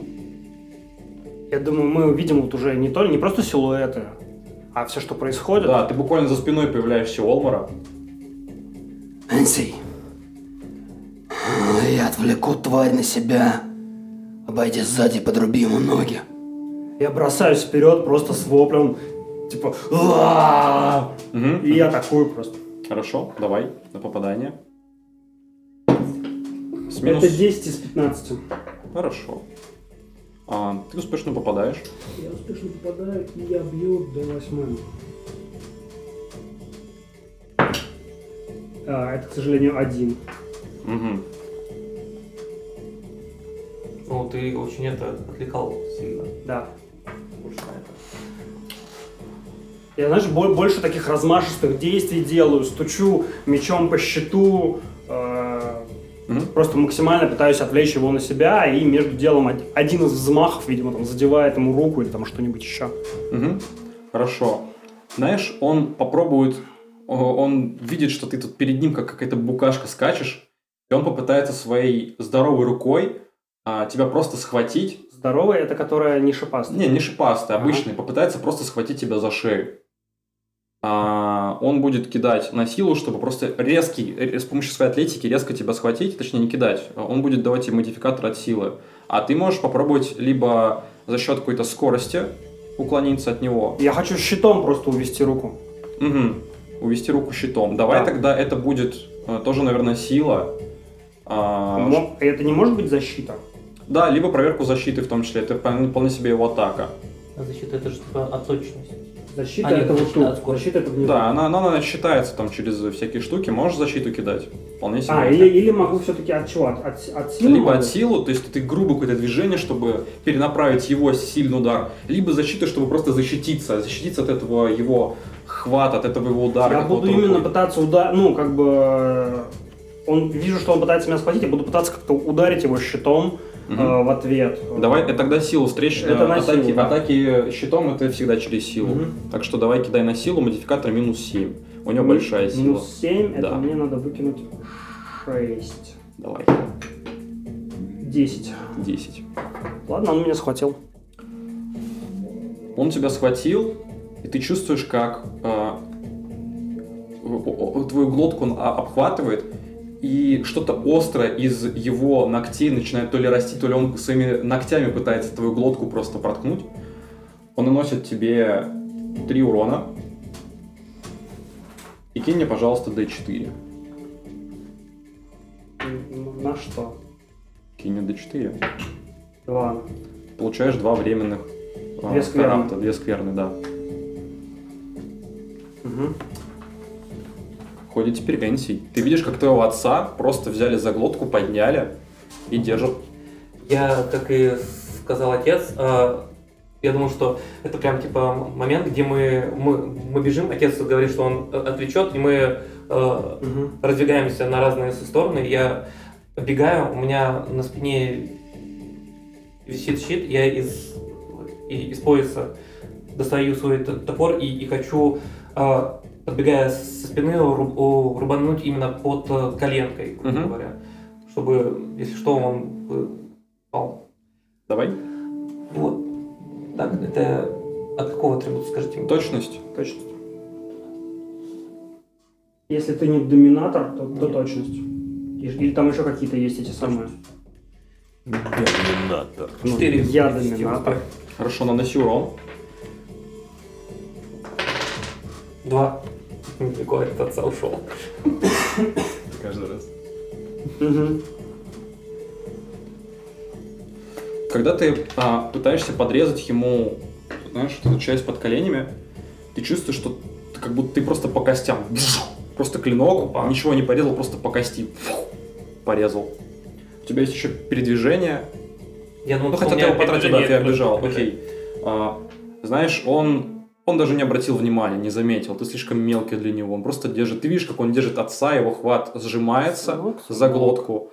я думаю, мы увидим вот уже не, то, не просто силуэты, а все, что происходит. Да, ты буквально за спиной появляешься Олмара. Энси, я отвлеку тварь на себя. Обойди сзади, подруби ему ноги. Я бросаюсь вперед просто с воплем, типа и атакую просто. Хорошо, давай, на попадание. С минус... Это 10 из 15. Хорошо. А, ты успешно попадаешь. Я успешно попадаю, и я бью до 8. А, это, к сожалению, один. Мгм. Ну, ты очень это отвлекал сильно. Да. Больше на это. Я, знаешь, бо- больше таких размашистых действий делаю, стучу мечом по щиту, э, Мгм. просто максимально пытаюсь отвлечь его на себя, и между делом од- один из взмахов, видимо, там задевает ему руку или там что-нибудь еще. Мгм. Хорошо. Знаешь, он попробует, он видит, что ты тут перед ним как какая-то букашка скачешь, и он попытается своей здоровой рукой а, тебя просто схватить. Здоровая, это которая не шипастая. Не, не шипастый, Ага. обычный, попытается просто схватить тебя за шею. А, он будет кидать на силу, чтобы просто резкий, э, с помощью своей атлетики резко тебя схватить, точнее не кидать. Он будет давать тебе модификатор от силы. А ты можешь попробовать либо за счет какой-то скорости уклониться от него, Я хочу щитом просто увести руку. Угу. Увести руку щитом. Давай Да. тогда это будет э, тоже, наверное, сила. А, Мо- Это не может быть защита? Да, либо проверку защиты в том числе. Это вполне себе его атака. А защита это же типа от точности. Защита А, это вот тут. Защита это внизу. Да, она, она, она считается там через всякие штуки. Можешь защиту кидать. Вполне себе. А, или, или могу все-таки от чего? От, от, от силы? Либо могу? от силу, то есть ты грубо какое-то движение, чтобы перенаправить его сильный удар, либо защита, чтобы просто защититься, защититься от этого его хвата, от этого его удара. Я буду именно рукой. пытаться ударить, ну, как бы... э, Он, вижу, что он пытается меня схватить, я буду пытаться как-то ударить его щитом Э, в ответ. Давай, это тогда силу встреч. Это на атаки, силу, да. атаки щитом это всегда через силу. Мгм. Так что давай кидай на силу, модификатор минус 7. У него Ми- большая сила. Минус 7, это Да. мне надо выкинуть 6. Давай, 10. 10. Ладно, он меня схватил. Он тебя схватил, и ты чувствуешь, как о- твою глотку он а- обхватывает, и что-то острое из его ногтей начинает то ли расти, то ли он своими ногтями пытается твою глотку просто проткнуть. Он наносит тебе 3 урона. И кинь мне, пожалуйста, D4. На, что? Кинь мне d4. Два. Получаешь два временных а, Две скверны. карамта, две скверны, да. Угу. Ходит теперь Энсий. Ты видишь, как твоего отца просто взяли за глотку, подняли и держат. Я, как и сказал отец, э, я думал, что это прям типа момент, где мы, мы, мы бежим, отец говорит, что он э, отвлечет, и мы э, Угу. раздвигаемся на разные стороны. Я бегаю, у меня на спине висит щит, я из, из пояса достаю свой топор и, и хочу, э, подбегая со спины, рубануть именно под э, коленкой, грубо Мгм. говоря, чтобы, если что, он пал. Давай. Вот. Так, это от какого атрибута, скажите мне? Точность. Точность. Если ты не доминатор, то, то точность. Или там еще какие-то есть эти самые. Доминатор. Ну, Четыре. я доминатор. Хорошо, наноси урон. Два. Далеко от отца ушел. Каждый раз. Когда ты а, пытаешься подрезать ему, знаешь, эту часть под коленями, ты чувствуешь, что ты как будто ты просто по костям. Просто клинок, Опа. ничего не порезал, просто по кости. Порезал. У тебя есть еще передвижение. Я думал, Ну, хотя ты его потратил, да, ты оббежал. Окей. А, знаешь, он, он даже не обратил внимания, не заметил. Ты слишком мелкий для него. Он просто держит. Ты видишь, как он держит отца, его хват сжимается Вот. за глотку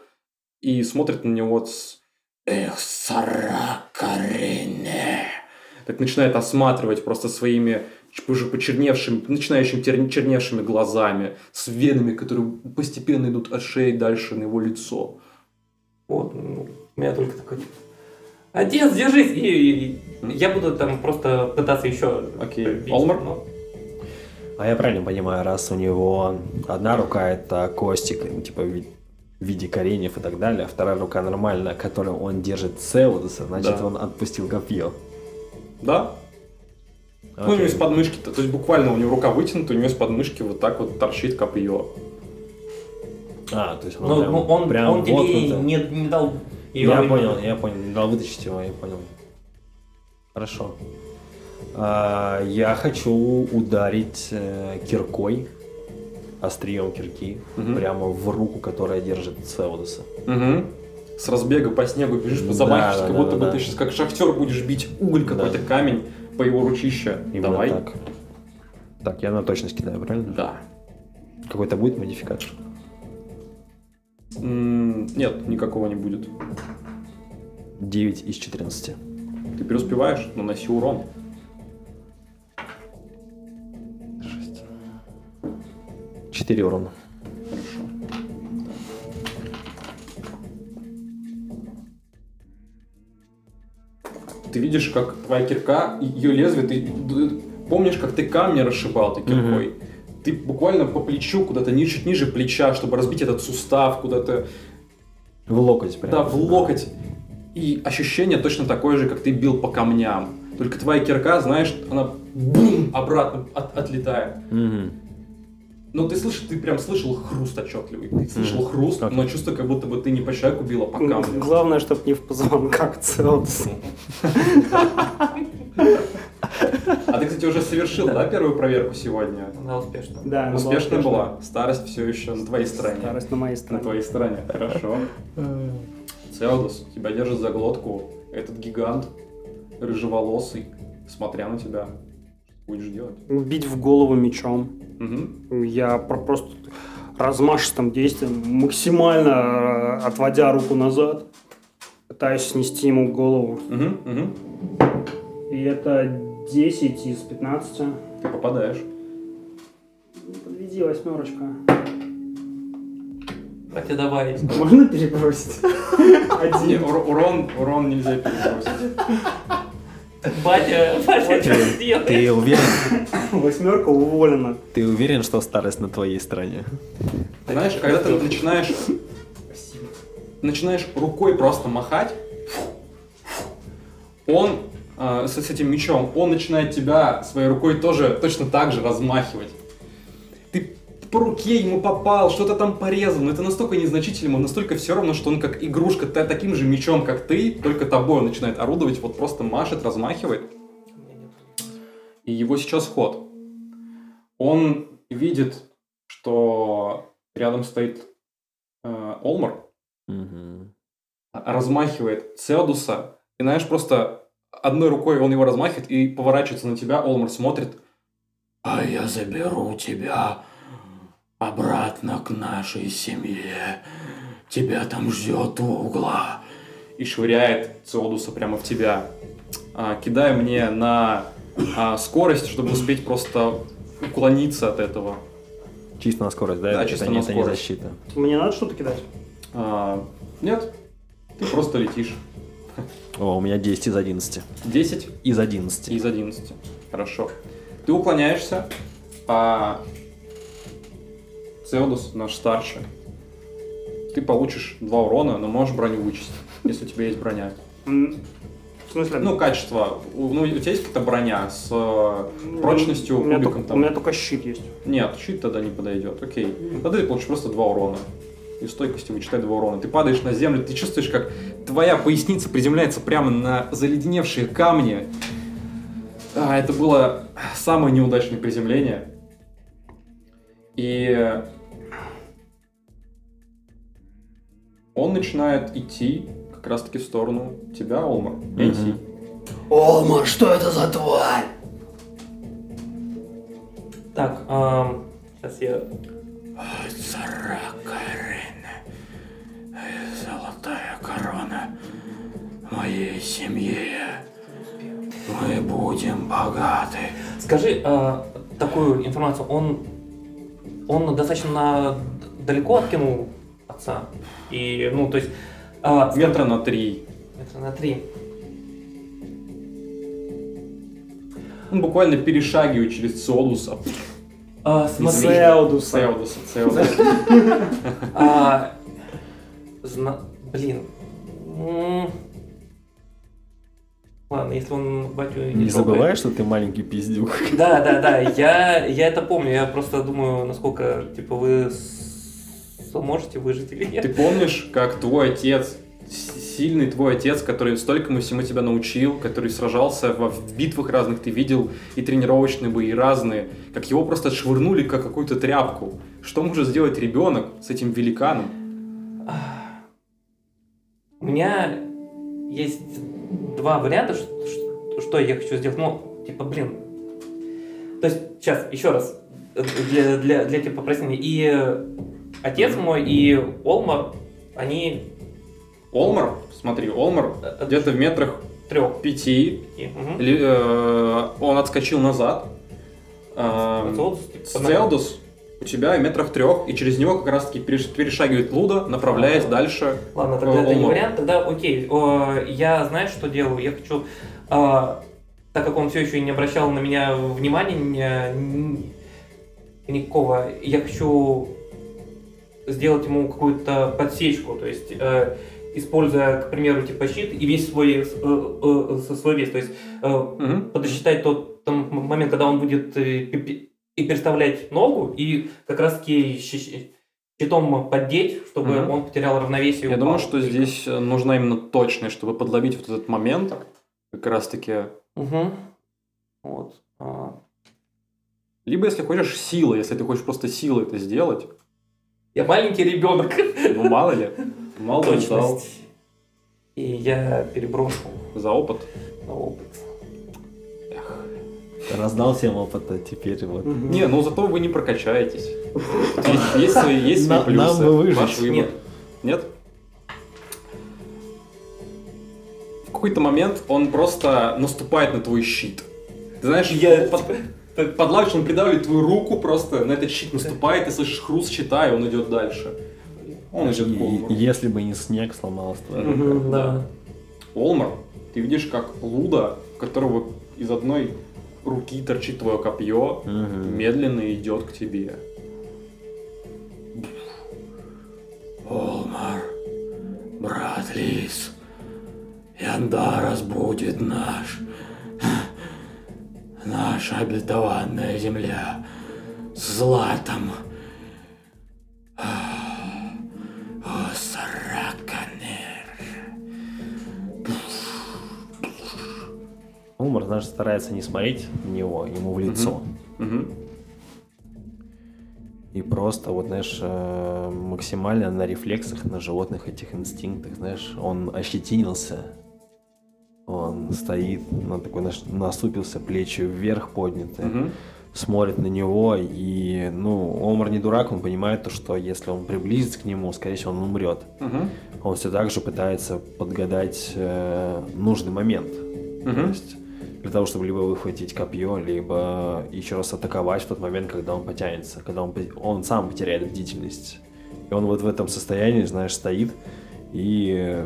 и смотрит на него с «Эх, Саракарине!» Так начинает осматривать просто своими уже почерневшими, начинающими черневшими глазами, с венами, которые постепенно идут от шеи дальше на его лицо. Вот, ну, у меня только такой... Отец, держись! И- и я буду там просто пытаться еще... Окей. бить, Олмар? но- А я правильно понимаю, раз у него одна рука это костик, ну, типа в ви- в виде кореньев и так далее, а вторая рука нормальная, которой он держит Цеудуса, значит Да. он отпустил копье. Да? Ну, у него из подмышки-то, то есть буквально у него рука вытянута, у него из подмышки вот так вот торчит копье. А, то есть он Ну, прям, ну, он, прям он тебе воткнуто. не, не дал... Я именно- понял, я понял. Не дал вытащить его, я понял. Хорошо. А, я хочу ударить э, киркой, острием кирки, Мгм. прямо в руку, которая держит Цеудуса. Угу. С разбега по снегу бежишь, Да, замахиваешься, да, как да, будто да, бы да. ты сейчас как шахтер будешь бить уголь Да. какой-то камень по его ручище. Именно Давай. так. Так, я на точность кидаю, правильно? Да. Какой-то будет модификатор? Нет, никакого не будет. 9 из 14. Ты преуспеваешь, наноси урон. 6. 4 урона. Хорошо. Ты видишь, как твоя кирка, ее лезвие, ты д- помнишь, как ты камни расшибал ты киркой? Ты буквально по плечу, куда-то ни- чуть ниже плеча, чтобы разбить этот сустав, куда-то В локоть прям. Да, в локоть. И ощущение точно такое же, как ты бил по камням. Только твоя кирка, знаешь, она бум, обратно от- отлетает. Мгм. Но ты слышишь, ты прям слышал хруст отчетливый. Ты слышал Мгм. хруст, Окей. но чувство, как будто бы ты не по человеку бил, а по камню. Главное, чтобы не в позвонках Цеудуса. А ты, кстати, уже совершил, да, первую проверку сегодня? Она успешна. Да, она была Успешная успешная. была. Старость все еще на твоей стороне. Старость на моей На стороне. твоей стороне. Хорошо. Цеодос, тебя держит за глотку этот гигант, рыжеволосый, смотря на тебя. Что будешь делать? Бить в голову мечом. Мгм. Я про- просто размашистым действием, максимально э, отводя руку назад, пытаюсь снести ему голову. Мгм, мгм. И это 10 из 15. Ты попадаешь. Подведи восьмерочка. Хотя давай. Можно перебросить? Один. ур- урон, урон нельзя перебросить. Батя, батя, что Ты, сделаешь? ты уверен, Восьмерка уволена. ты уверен, что старость на твоей стороне? Знаешь, когда ты начинаешь, начинаешь рукой просто махать, он э, с этим мечом, он начинает тебя своей рукой тоже точно так же размахивать. По руке ему попал, что-то там порезал, но это настолько незначительно, ему настолько все равно, что он как игрушка, та- таким же мечом, как ты, только тобой он начинает орудовать, вот просто машет, размахивает. И его сейчас ход. Он видит, что рядом стоит э, Олмар, Мгм. размахивает Цеодуса, и знаешь, просто одной рукой он его размахивает и поворачивается на тебя, Олмар смотрит, А я заберу тебя обратно к нашей семье. Тебя там ждет у угла. и швыряет Цеодуса прямо в тебя, а, кидая мне на а, скорость, чтобы успеть просто уклониться от этого. Чисто на скорость, да? Да, Это чисто не- на это не скорость. защита. Мне надо что-то кидать? А, нет, ты просто летишь. О, у меня 10 из 11. 10 Из 11. из 11. Хорошо. Ты уклоняешься, а Цеодус, наш старший, ты получишь 2 урона, но можешь броню вычесть, если у тебя есть броня. В смысле? Ну, качество. У- Ну, у тебя есть какая-то броня с э, прочностью, у меня, кубиком только, там? у меня только щит есть. Нет, щит тогда не подойдет. Окей. Тогда ты получишь просто 2 урона. И стойкости вычитай 2 урона. Ты падаешь на землю, ты чувствуешь, как твоя поясница приземляется прямо на заледеневшие камни. А, это было самое неудачное приземление. И он начинает идти как раз-таки в сторону тебя, Олмар. Мгм. Идти. Олмар, что это за тварь? Так, сейчас я... Царакарин. Золотая корона моей семье. Мы будем богаты. Скажи а, такую информацию. Он, он достаточно на- далеко откинул отца. И, ну, то есть... а, Метра на три. метра на три. Он буквально перешагивает через Цеодуса. А, смотри. Цеодуса. А, зна- Блин. Ладно, если он батю не, Не забывай, что ты маленький пиздюк. Да, да, да, я, я это помню, я просто думаю, насколько, типа, вы с- можете выжить или нет. Ты помнишь, как твой отец, сильный твой отец, который столькому всему тебя научил, который сражался во- в битвах разных, ты видел и тренировочные бои разные, как его просто отшвырнули как какую-то тряпку. Что может сделать ребенок с этим великаном? У меня есть два варианта, что я хочу сделать. Ну, типа, блин. То есть, сейчас, еще раз, э, для, для, для типа прояснения. И отец мой, и Олмар, они Олмар, смотри, Олмар э, где-то в метрах трех. пяти, Мгм. ли- э, он отскочил назад. Э, Сцелдус у тебя в метрах трех, и через него как раз таки переш- перешагивает Луда, направляясь Ага. дальше. Ладно, тогда это не вариант, тогда окей. Э, Я знаешь, что делаю? Я хочу, э, так как он все еще не обращал на меня внимания ни- ни- никакого, я хочу сделать ему какую-то подсечку, то есть э, используя, к примеру, типа щит и весь свой, э, э, свой вес, то есть э, Мгм. подосчитать тот там, момент, когда он будет э, и переставлять ногу, и как раз таки щитом поддеть, чтобы Мгм. он потерял равновесие. Я упал. думаю, что здесь э, нужна именно точность, чтобы подловить вот этот момент. Как раз таки. Мгм. Вот. А, Либо, если хочешь, сила, если ты хочешь просто силой это сделать. Я маленький ребенок. Ну, мало ли. Мало Точность. И я переброшу за опыт. на опыт. Раздал всем опыта, теперь вот. Не, ну зато вы не прокачаетесь. Есть, есть свои, есть свои Нам- плюсы. нам бы выжить. Ваш выбор. Нет. Нет? В какой-то момент он просто наступает на твой щит. Ты знаешь, Я- под, под, подлавишь, он придавливает твою руку просто, на этот щит наступает, ты слышишь хруст щита, и он идет дальше. Он идет к Олмару. Если бы не снег, сломалась твоя рука. Да. Олмар, ты видишь, как Луда, которого из одной руки торчит твое копье, медленно идет к тебе. Олмар, брат Лис, Яндарас будет наш наша обетованная земля с златом. О, Сараканер. Умар знаешь старается не смотреть на него, ему в лицо. Угу. Угу. И просто, вот, знаешь, э, максимально на рефлексах, на животных этих инстинктах, знаешь, он ощетинился, он стоит, ну, такой, насупился, плечи вверх подняты, Мгм. смотрит на него, и, ну, Омар не дурак, он понимает то, что если он приблизится к нему, скорее всего, он умрет. Мгм. Он все так же пытается подгадать э, нужный момент. То Мгм. есть для того, чтобы либо выхватить копье, либо еще раз атаковать в тот момент, когда он потянется, когда он, он сам потеряет бдительность. И он вот в этом состоянии, знаешь, стоит и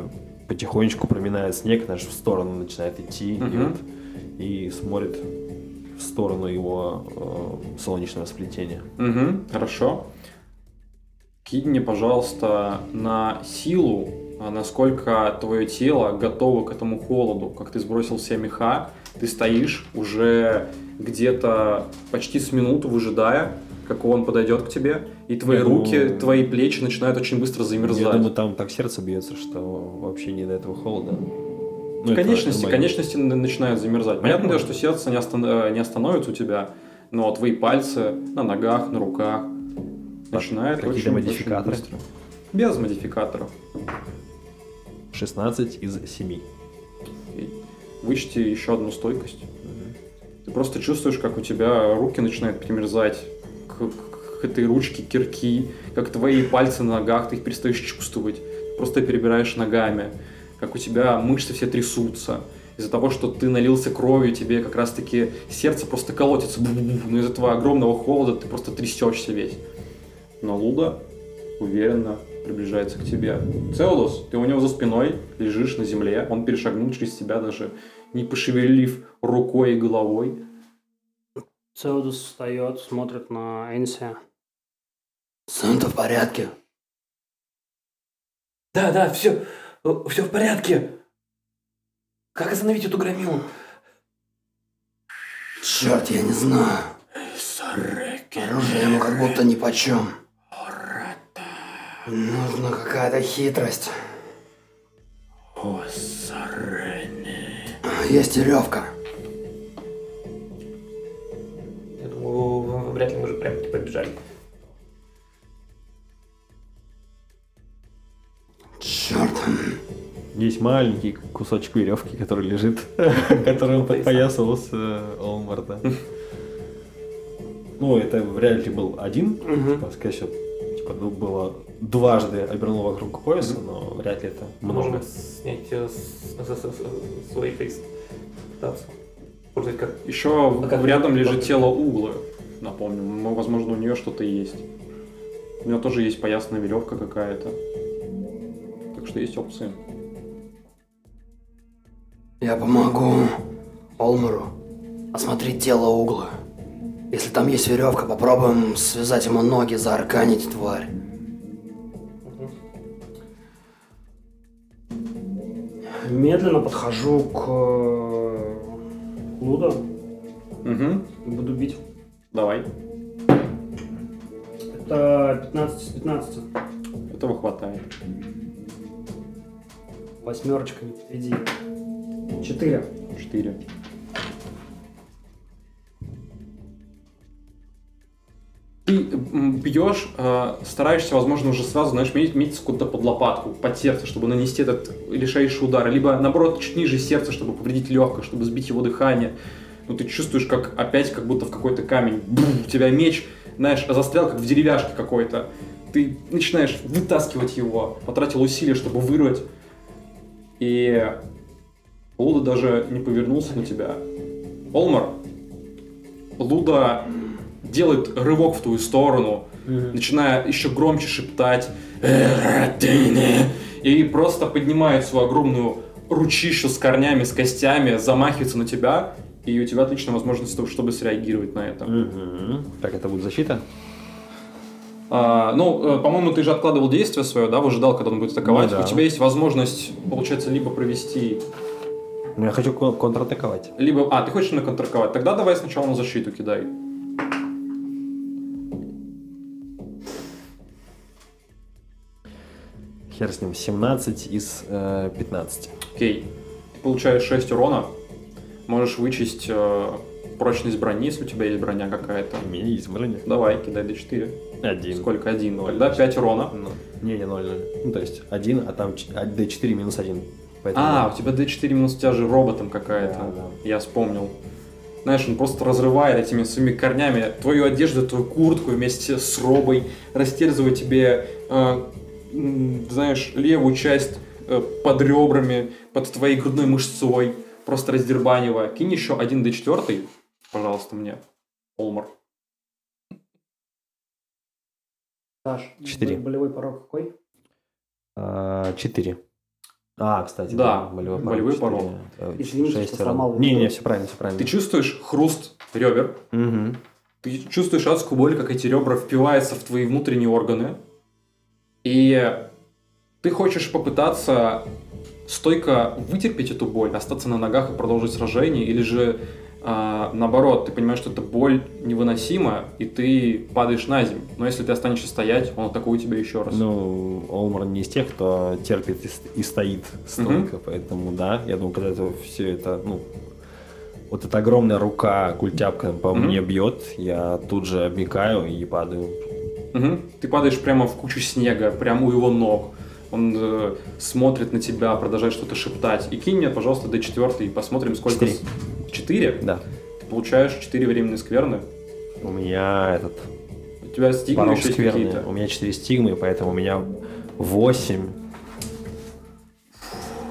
потихонечку проминает снег, знаешь, в сторону начинает идти, и, Мгм. вот, и смотрит в сторону его э, солнечного сплетения. Мгм, хорошо. Кинь мне, пожалуйста, на силу, а, насколько твое тело готово к этому холоду. Как ты сбросил все меха, ты стоишь уже где-то почти с минуту выжидая, как он подойдет к тебе, и твои Я руки, думаю- твои плечи начинают очень быстро замерзать. Я думаю, там так сердце бьется, что вообще не до этого холода. Ну, это конечности, нормально. конечности начинают замерзать. Понятно, дело, что сердце не, остан- э, не остановится у тебя, но твои пальцы на ногах, на руках начинают какие-то очень, модификаторы? очень быстро. Без модификаторов. 16 из 7. И Вычти еще одну стойкость. Ты просто чувствуешь, как у тебя руки начинают примерзать к, к- этой ручке кирки, как твои пальцы на ногах, ты их перестаешь чувствовать. Просто перебираешь ногами, как у тебя мышцы все трясутся. Из-за того, что ты налился кровью, тебе как раз-таки сердце просто колотится. Но из этого огромного холода ты просто трясешься весь. Но Луда уверенно приближается к тебе. Цеудос, ты у него за спиной, лежишь на земле, он перешагнул через тебя даже не пошевелив рукой и головой. Цеудус встает, смотрит на Энси. Сын-то в порядке. Да, да, все, все в порядке. Как остановить эту громилу? Черт, я не знаю. Оружие ему как будто ни почем. Нужна какая-то хитрость. Есть веревка. Маленький кусочек веревки, который лежит, который он подпоясывал с э, Олмарта. Ну, это вряд ли был один, типа, скорее всего, типа, ну, было дважды обернул вокруг пояса, но вряд ли это можем много. снять э, с- с- с- с- свой фейс. Пытаться. Как... Еще А как рядом лежит как- тело Углы, напомню. Ну, возможно, у нее что-то есть. У нее тоже есть поясная веревка какая-то. Так что есть опции. Я помогу Олмару осмотреть тело угла. Если там есть веревка, попробуем связать ему ноги, заарканить тварь. Медленно подхожу к э, Луда Угу. буду бить. Давай. Это 15 из 15. Этого хватает. Восьмерочка, не подведи. Четыре. Четыре. Ты бьешь, э, стараешься, возможно, уже сразу, знаешь, метить, метиться куда-то под лопатку, под сердце, чтобы нанести этот лишайший удар. Либо, наоборот, чуть ниже сердца, чтобы повредить легкое, чтобы сбить его дыхание. Но ты чувствуешь, как опять как будто в какой-то камень. Бум, у тебя меч, знаешь, застрял, как в деревяшке какой-то. Ты начинаешь вытаскивать его, потратил усилия, чтобы вырвать. И Луда даже не повернулся на тебя. Олмар, Луда делает рывок в твою сторону, начиная еще громче шептать и просто поднимает свою огромную ручищу с корнями, с костями, замахивается на тебя, и у тебя отличная возможность, чтобы среагировать на это. Мгм. Так, это будет защита? А, ну, э, по-моему, ты же откладывал действие свое, да, выжидал, когда он будет атаковать. Ну да. У тебя есть возможность, получается, либо провести, Ну, я хочу кон- контратаковать. либо... А, ты хочешь на контратаковать? Тогда давай сначала на защиту кидай. Хер с ним. 17 из э, 15. Окей. Ты получаешь 6 урона. Можешь вычесть э, прочность брони, если у тебя есть броня какая-то. У меня есть броня. Давай, кидай d4. Один. Сколько? Один. Ноль. Тогда 5 урона. Ну, не, не, ноль, ноль. Ну, то есть один, а там ч- а, d4 минус один. Поэтому А, у тебя d4 минус у тебя же роботом какая-то. Да, да. Я вспомнил. Знаешь, он просто разрывает этими своими корнями твою одежду, твою куртку вместе с робой, растерзывает тебе, э, знаешь, левую часть э, под ребрами, под твоей грудной мышцой, просто раздербанивая. Кинь еще один d4, пожалуйста, мне. Олмар. Саш, Четыре. болевой порог какой? А, Четыре. А, кстати, Да, болевой порог. болевой порог. Э, Извините, шесть что сломал Не, не, все правильно, все правильно. Ты чувствуешь хруст ребер, Мгм. ты чувствуешь адскую боль, как эти ребра впиваются в твои внутренние органы. И ты хочешь попытаться стойко вытерпеть эту боль, остаться на ногах и продолжить сражение, или же а, наоборот, ты понимаешь, что эта боль невыносима, и ты падаешь на землю. Но если ты останешься стоять, он атакует тебя еще раз. Ну, Олмар не из тех, кто терпит и, и стоит стойко, поэтому да, я думаю, когда это все это, ну, вот эта огромная рука культяпка по Мгм. мне бьет, я тут же обмикаю и падаю. Мгм. Ты падаешь прямо в кучу снега, прямо у его ног. Он э, смотрит на тебя, продолжает что-то шептать. И кинь мне, пожалуйста, d4 и посмотрим, сколько... Четыре. С- Четыре? Да. Ты получаешь 4 временные скверны. У меня этот У тебя стигмы еще какие-то. У меня 4 стигмы, поэтому у меня 8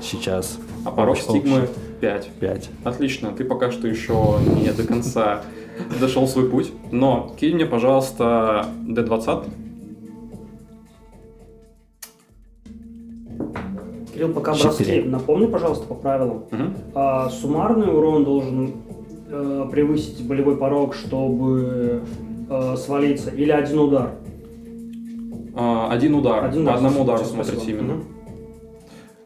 сейчас. А порог стигмы 5. 5. Отлично, ты пока что еще не до конца дошел свой путь. Но кинь мне, пожалуйста, d20. Кирилл, пока Четыре. броски, напомни, пожалуйста, по правилам. Мгм. А, суммарный урон должен э, превысить болевой порог, чтобы э, свалиться, или один удар? А, один удар. Один По удар. одному удару Спасибо. смотрите именно. Мгм.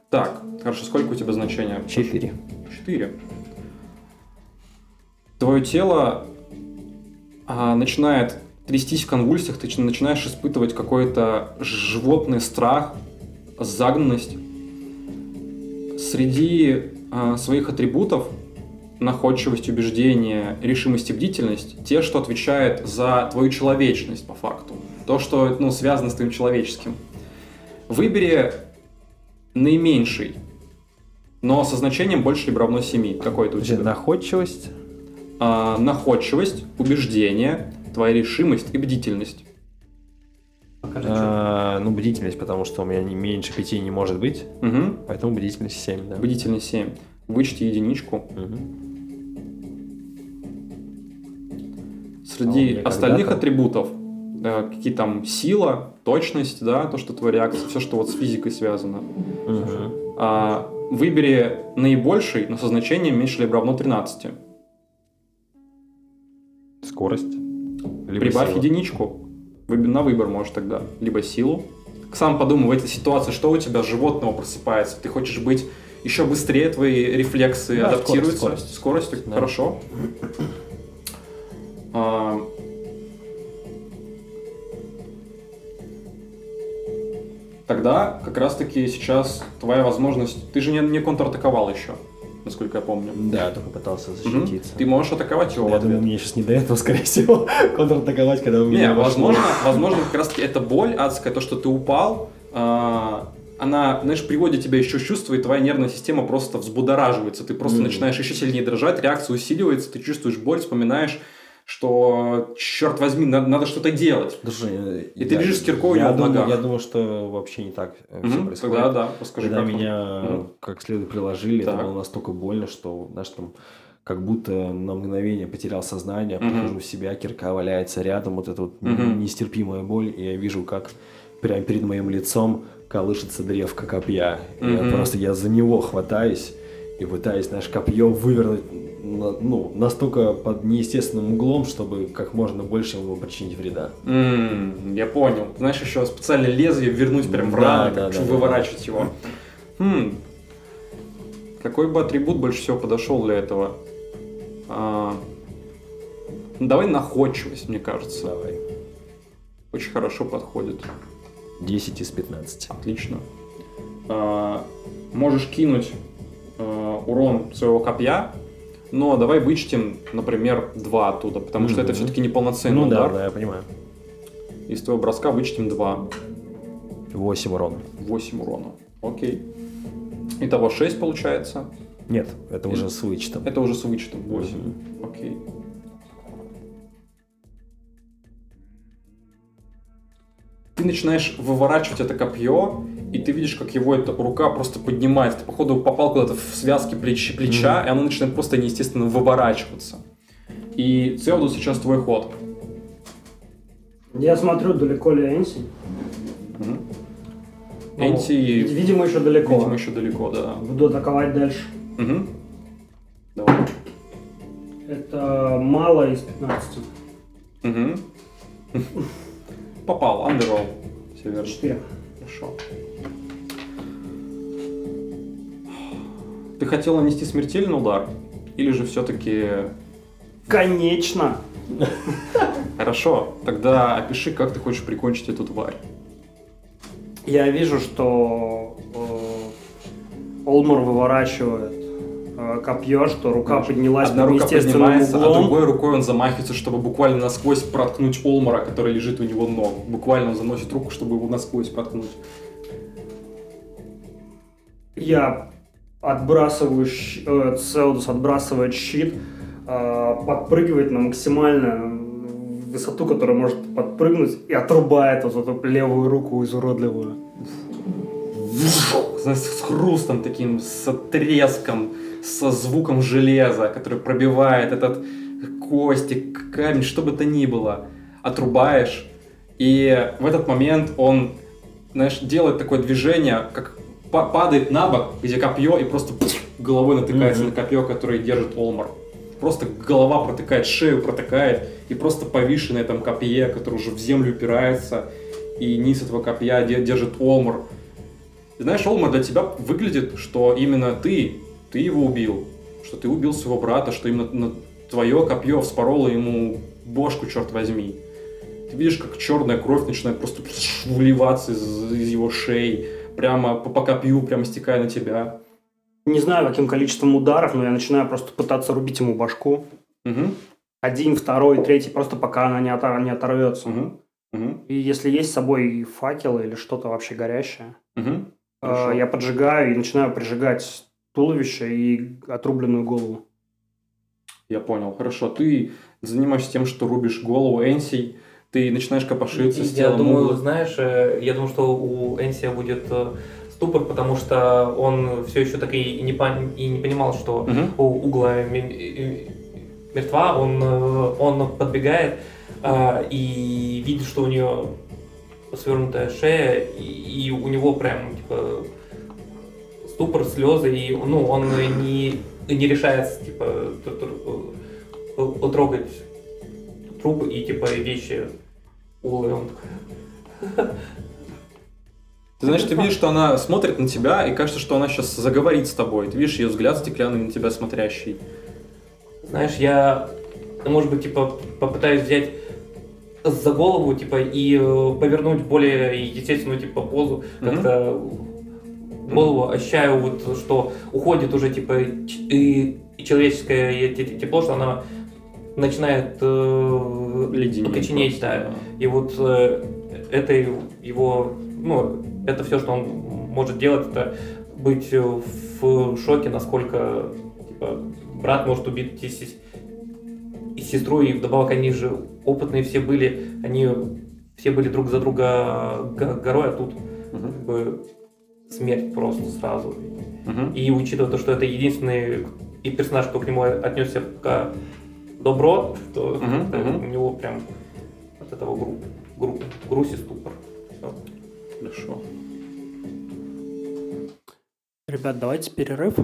Так, хорошо, сколько у тебя значения? 4. 4. Твое тело а, начинает трястись в конвульсиях, ты начинаешь испытывать какой-то животный страх, загнанность. Среди а, своих атрибутов находчивость, убеждение, решимость и бдительность, те, что отвечает за твою человечность по факту. То, что ну, связано с твоим человеческим. Выбери наименьший, но со значением больше либо равно 7. Какой это у тебя? Находчивость. А, находчивость, убеждение, твоя решимость и бдительность. А, ну, бдительность, потому что у меня не меньше 5 не может быть, Угу. поэтому бдительность 7, да. Бдительность 7. Вычти единичку. Мгм. А у Среди меня остальных атрибутов, э, какие там сила, точность, да, то, что твоя реакция, все, что вот с физикой связано. Мгм. А, выбери наибольший, но со значением меньше либо равно 13. Скорость. Либо Прибавь сила. единичку. На выбор можешь тогда. Либо силу. Сам подумай, в этой ситуации, что у тебя животного просыпается? Ты хочешь быть еще быстрее, твои рефлексы Да, адаптируются? скорость, скорость. Скорость, Да. хорошо. А, Тогда как раз-таки сейчас твоя возможность... Ты же не, не контратаковал еще, насколько я помню. Да, только пытался защититься. Ты можешь атаковать его в Я ответ. думаю, мне сейчас не до этого, скорее всего, контратаковать, когда у меня Не, возможно, возможно, как раз таки эта боль адская, то, что ты упал, а, она, знаешь, приводит тебя еще в чувство, и твоя нервная система просто взбудораживается. Ты просто Мгм. начинаешь еще сильнее дрожать, реакция усиливается, ты чувствуешь боль, вспоминаешь, что, черт возьми, надо, надо что-то делать. Слушай, э, И ты я- лежишь с киркой у я него в думаю, ногах. Я думаю, что вообще не так все Мгм, происходит. Тогда да, расскажи, Когда как меня Мгм. как следует приложили, Так. это было настолько больно, что, знаешь, там, как будто на мгновение потерял сознание, Мгм. прихожу в себя, кирка валяется рядом, вот эта вот Мгм. нестерпимая боль, и я вижу, как прямо перед моим лицом колышется древко копья. И Я просто, я за него хватаюсь и пытаюсь, знаешь, копье вывернуть ну, настолько под неестественным углом, чтобы как можно больше ему причинить вреда. М, я понял. Знаешь, еще специально лезвие вернуть прям в Да, раны, да, да, да. выворачивать его. Хм. Какой бы атрибут больше всего подошел для этого? А, ну, давай находчивость, мне кажется. Давай. Очень хорошо подходит. 10 из 15. Отлично. А, можешь кинуть а, урон своего копья, но давай вычтем, например, два оттуда, потому что это все-таки неполноценный Ну да, удар. да, я понимаю. Из твоего броска вычтем два. 8 урона. 8 урона. Окей. Итого 6 получается. Нет, это И- уже с вычетом. Это уже с вычетом 8. Окей. Ты начинаешь выворачивать это копье, и ты видишь, как его эта рука просто поднимается. Ты, походу, попал куда-то в связки плеч, плеча, и оно начинает просто неестественно выворачиваться. И Цеуду сейчас твой ход. Я смотрю, далеко ли Энси. Мгм. Ну, Энти, вид- Видимо, еще далеко. видимо, еще далеко, да. Буду атаковать дальше. Мгм. Давай. Это мало из 15. Мгм. Попал, андерролл. Все верно. 4. Хорошо. Ты хотел нанести смертельный удар? Или же все-таки... Конечно. Хорошо, тогда опиши, как ты хочешь прикончить эту тварь. Я вижу, что э, Олмар выворачивает э, копье, что рука поднялась Одна под рука поднимается, а углом. другой рукой он замахивается, чтобы буквально насквозь проткнуть Олмара, который лежит у него ног. Буквально он заносит руку, чтобы его насквозь проткнуть. Я отбрасываю, щ- э, отбрасывает щит, э, подпрыгивает на максимальную высоту, которую может подпрыгнуть, и отрубает вот эту левую руку изуродливую. Знаешь, с хрустом таким, с треском, со звуком железа, который пробивает этот кости, камень, что бы то ни было. Отрубаешь, и в этот момент он, знаешь, делает такое движение, как падает на бок, где копье, и просто головой натыкается Мгм. на копье, которое держит Олмар. Просто голова протыкает, шею протыкает, и просто повисший на этом копье, который уже в землю упирается, и низ этого копья де- держит Олмар. И знаешь, Олмар для тебя выглядит, что именно ты, ты его убил, что ты убил своего брата, что именно твое копье вспороло ему бошку, черт возьми. Ты видишь, как черная кровь начинает просто выливаться из, из его шеи, прямо по, по копью, прямо стекая на тебя. Не знаю, каким количеством ударов, но я начинаю просто пытаться рубить ему башку. Мгм, Один, второй, третий, просто пока она не, отор- не оторвется. мгм, мгм, И если есть с собой факел или что-то вообще горящее, мгм. э, Хорошо. я поджигаю и начинаю прижигать туловище и отрубленную голову. Я понял. Хорошо. Ты занимаешься тем, что рубишь голову Энсей, ты начинаешь копошиться с Я телом думаю, Угла. знаешь, э, я думаю, что у Энсия будет э, ступор, потому что он все еще так и не, пон- и не понимал, что Мгм. у угла э, мертва, он, он подбегает э, и видит, что у нее свернутая шея, и, и у него прям типа ступор, слезы, и ну, он не, не решается типа тр- тр- трогать труп и типа вещи Он такой, Ты знаешь, ты видишь, что она смотрит на тебя, и кажется, что она сейчас заговорит с тобой. Ты видишь ее взгляд стеклянный на тебя смотрящий. Знаешь, я, может быть, типа, попытаюсь взять за голову, типа, и э, повернуть более естественную, типа, позу, Мгм. как-то голову ощущаю, вот, что уходит уже, типа, и, человеческое тепло, что она начинает э, Леденеть просто, да. И вот э, это его, ну, это все, что он может делать, это быть э, в шоке, насколько типа, брат может убить и, и сестру, и вдобавок они же опытные все были, они все были друг за друга го- горой, а тут Мгм. как бы смерть просто сразу. Мгм. И учитывая то, что это единственный и персонаж, кто к нему отнесся как добро, то это мгм. у него прям от этого гру, гру, грусть и ступор. Всё. Хорошо. Ребят, давайте перерыв.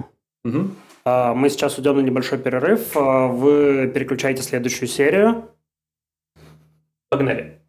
А, Мы сейчас уйдем на небольшой перерыв. А, Вы переключаете следующую серию. Погнали.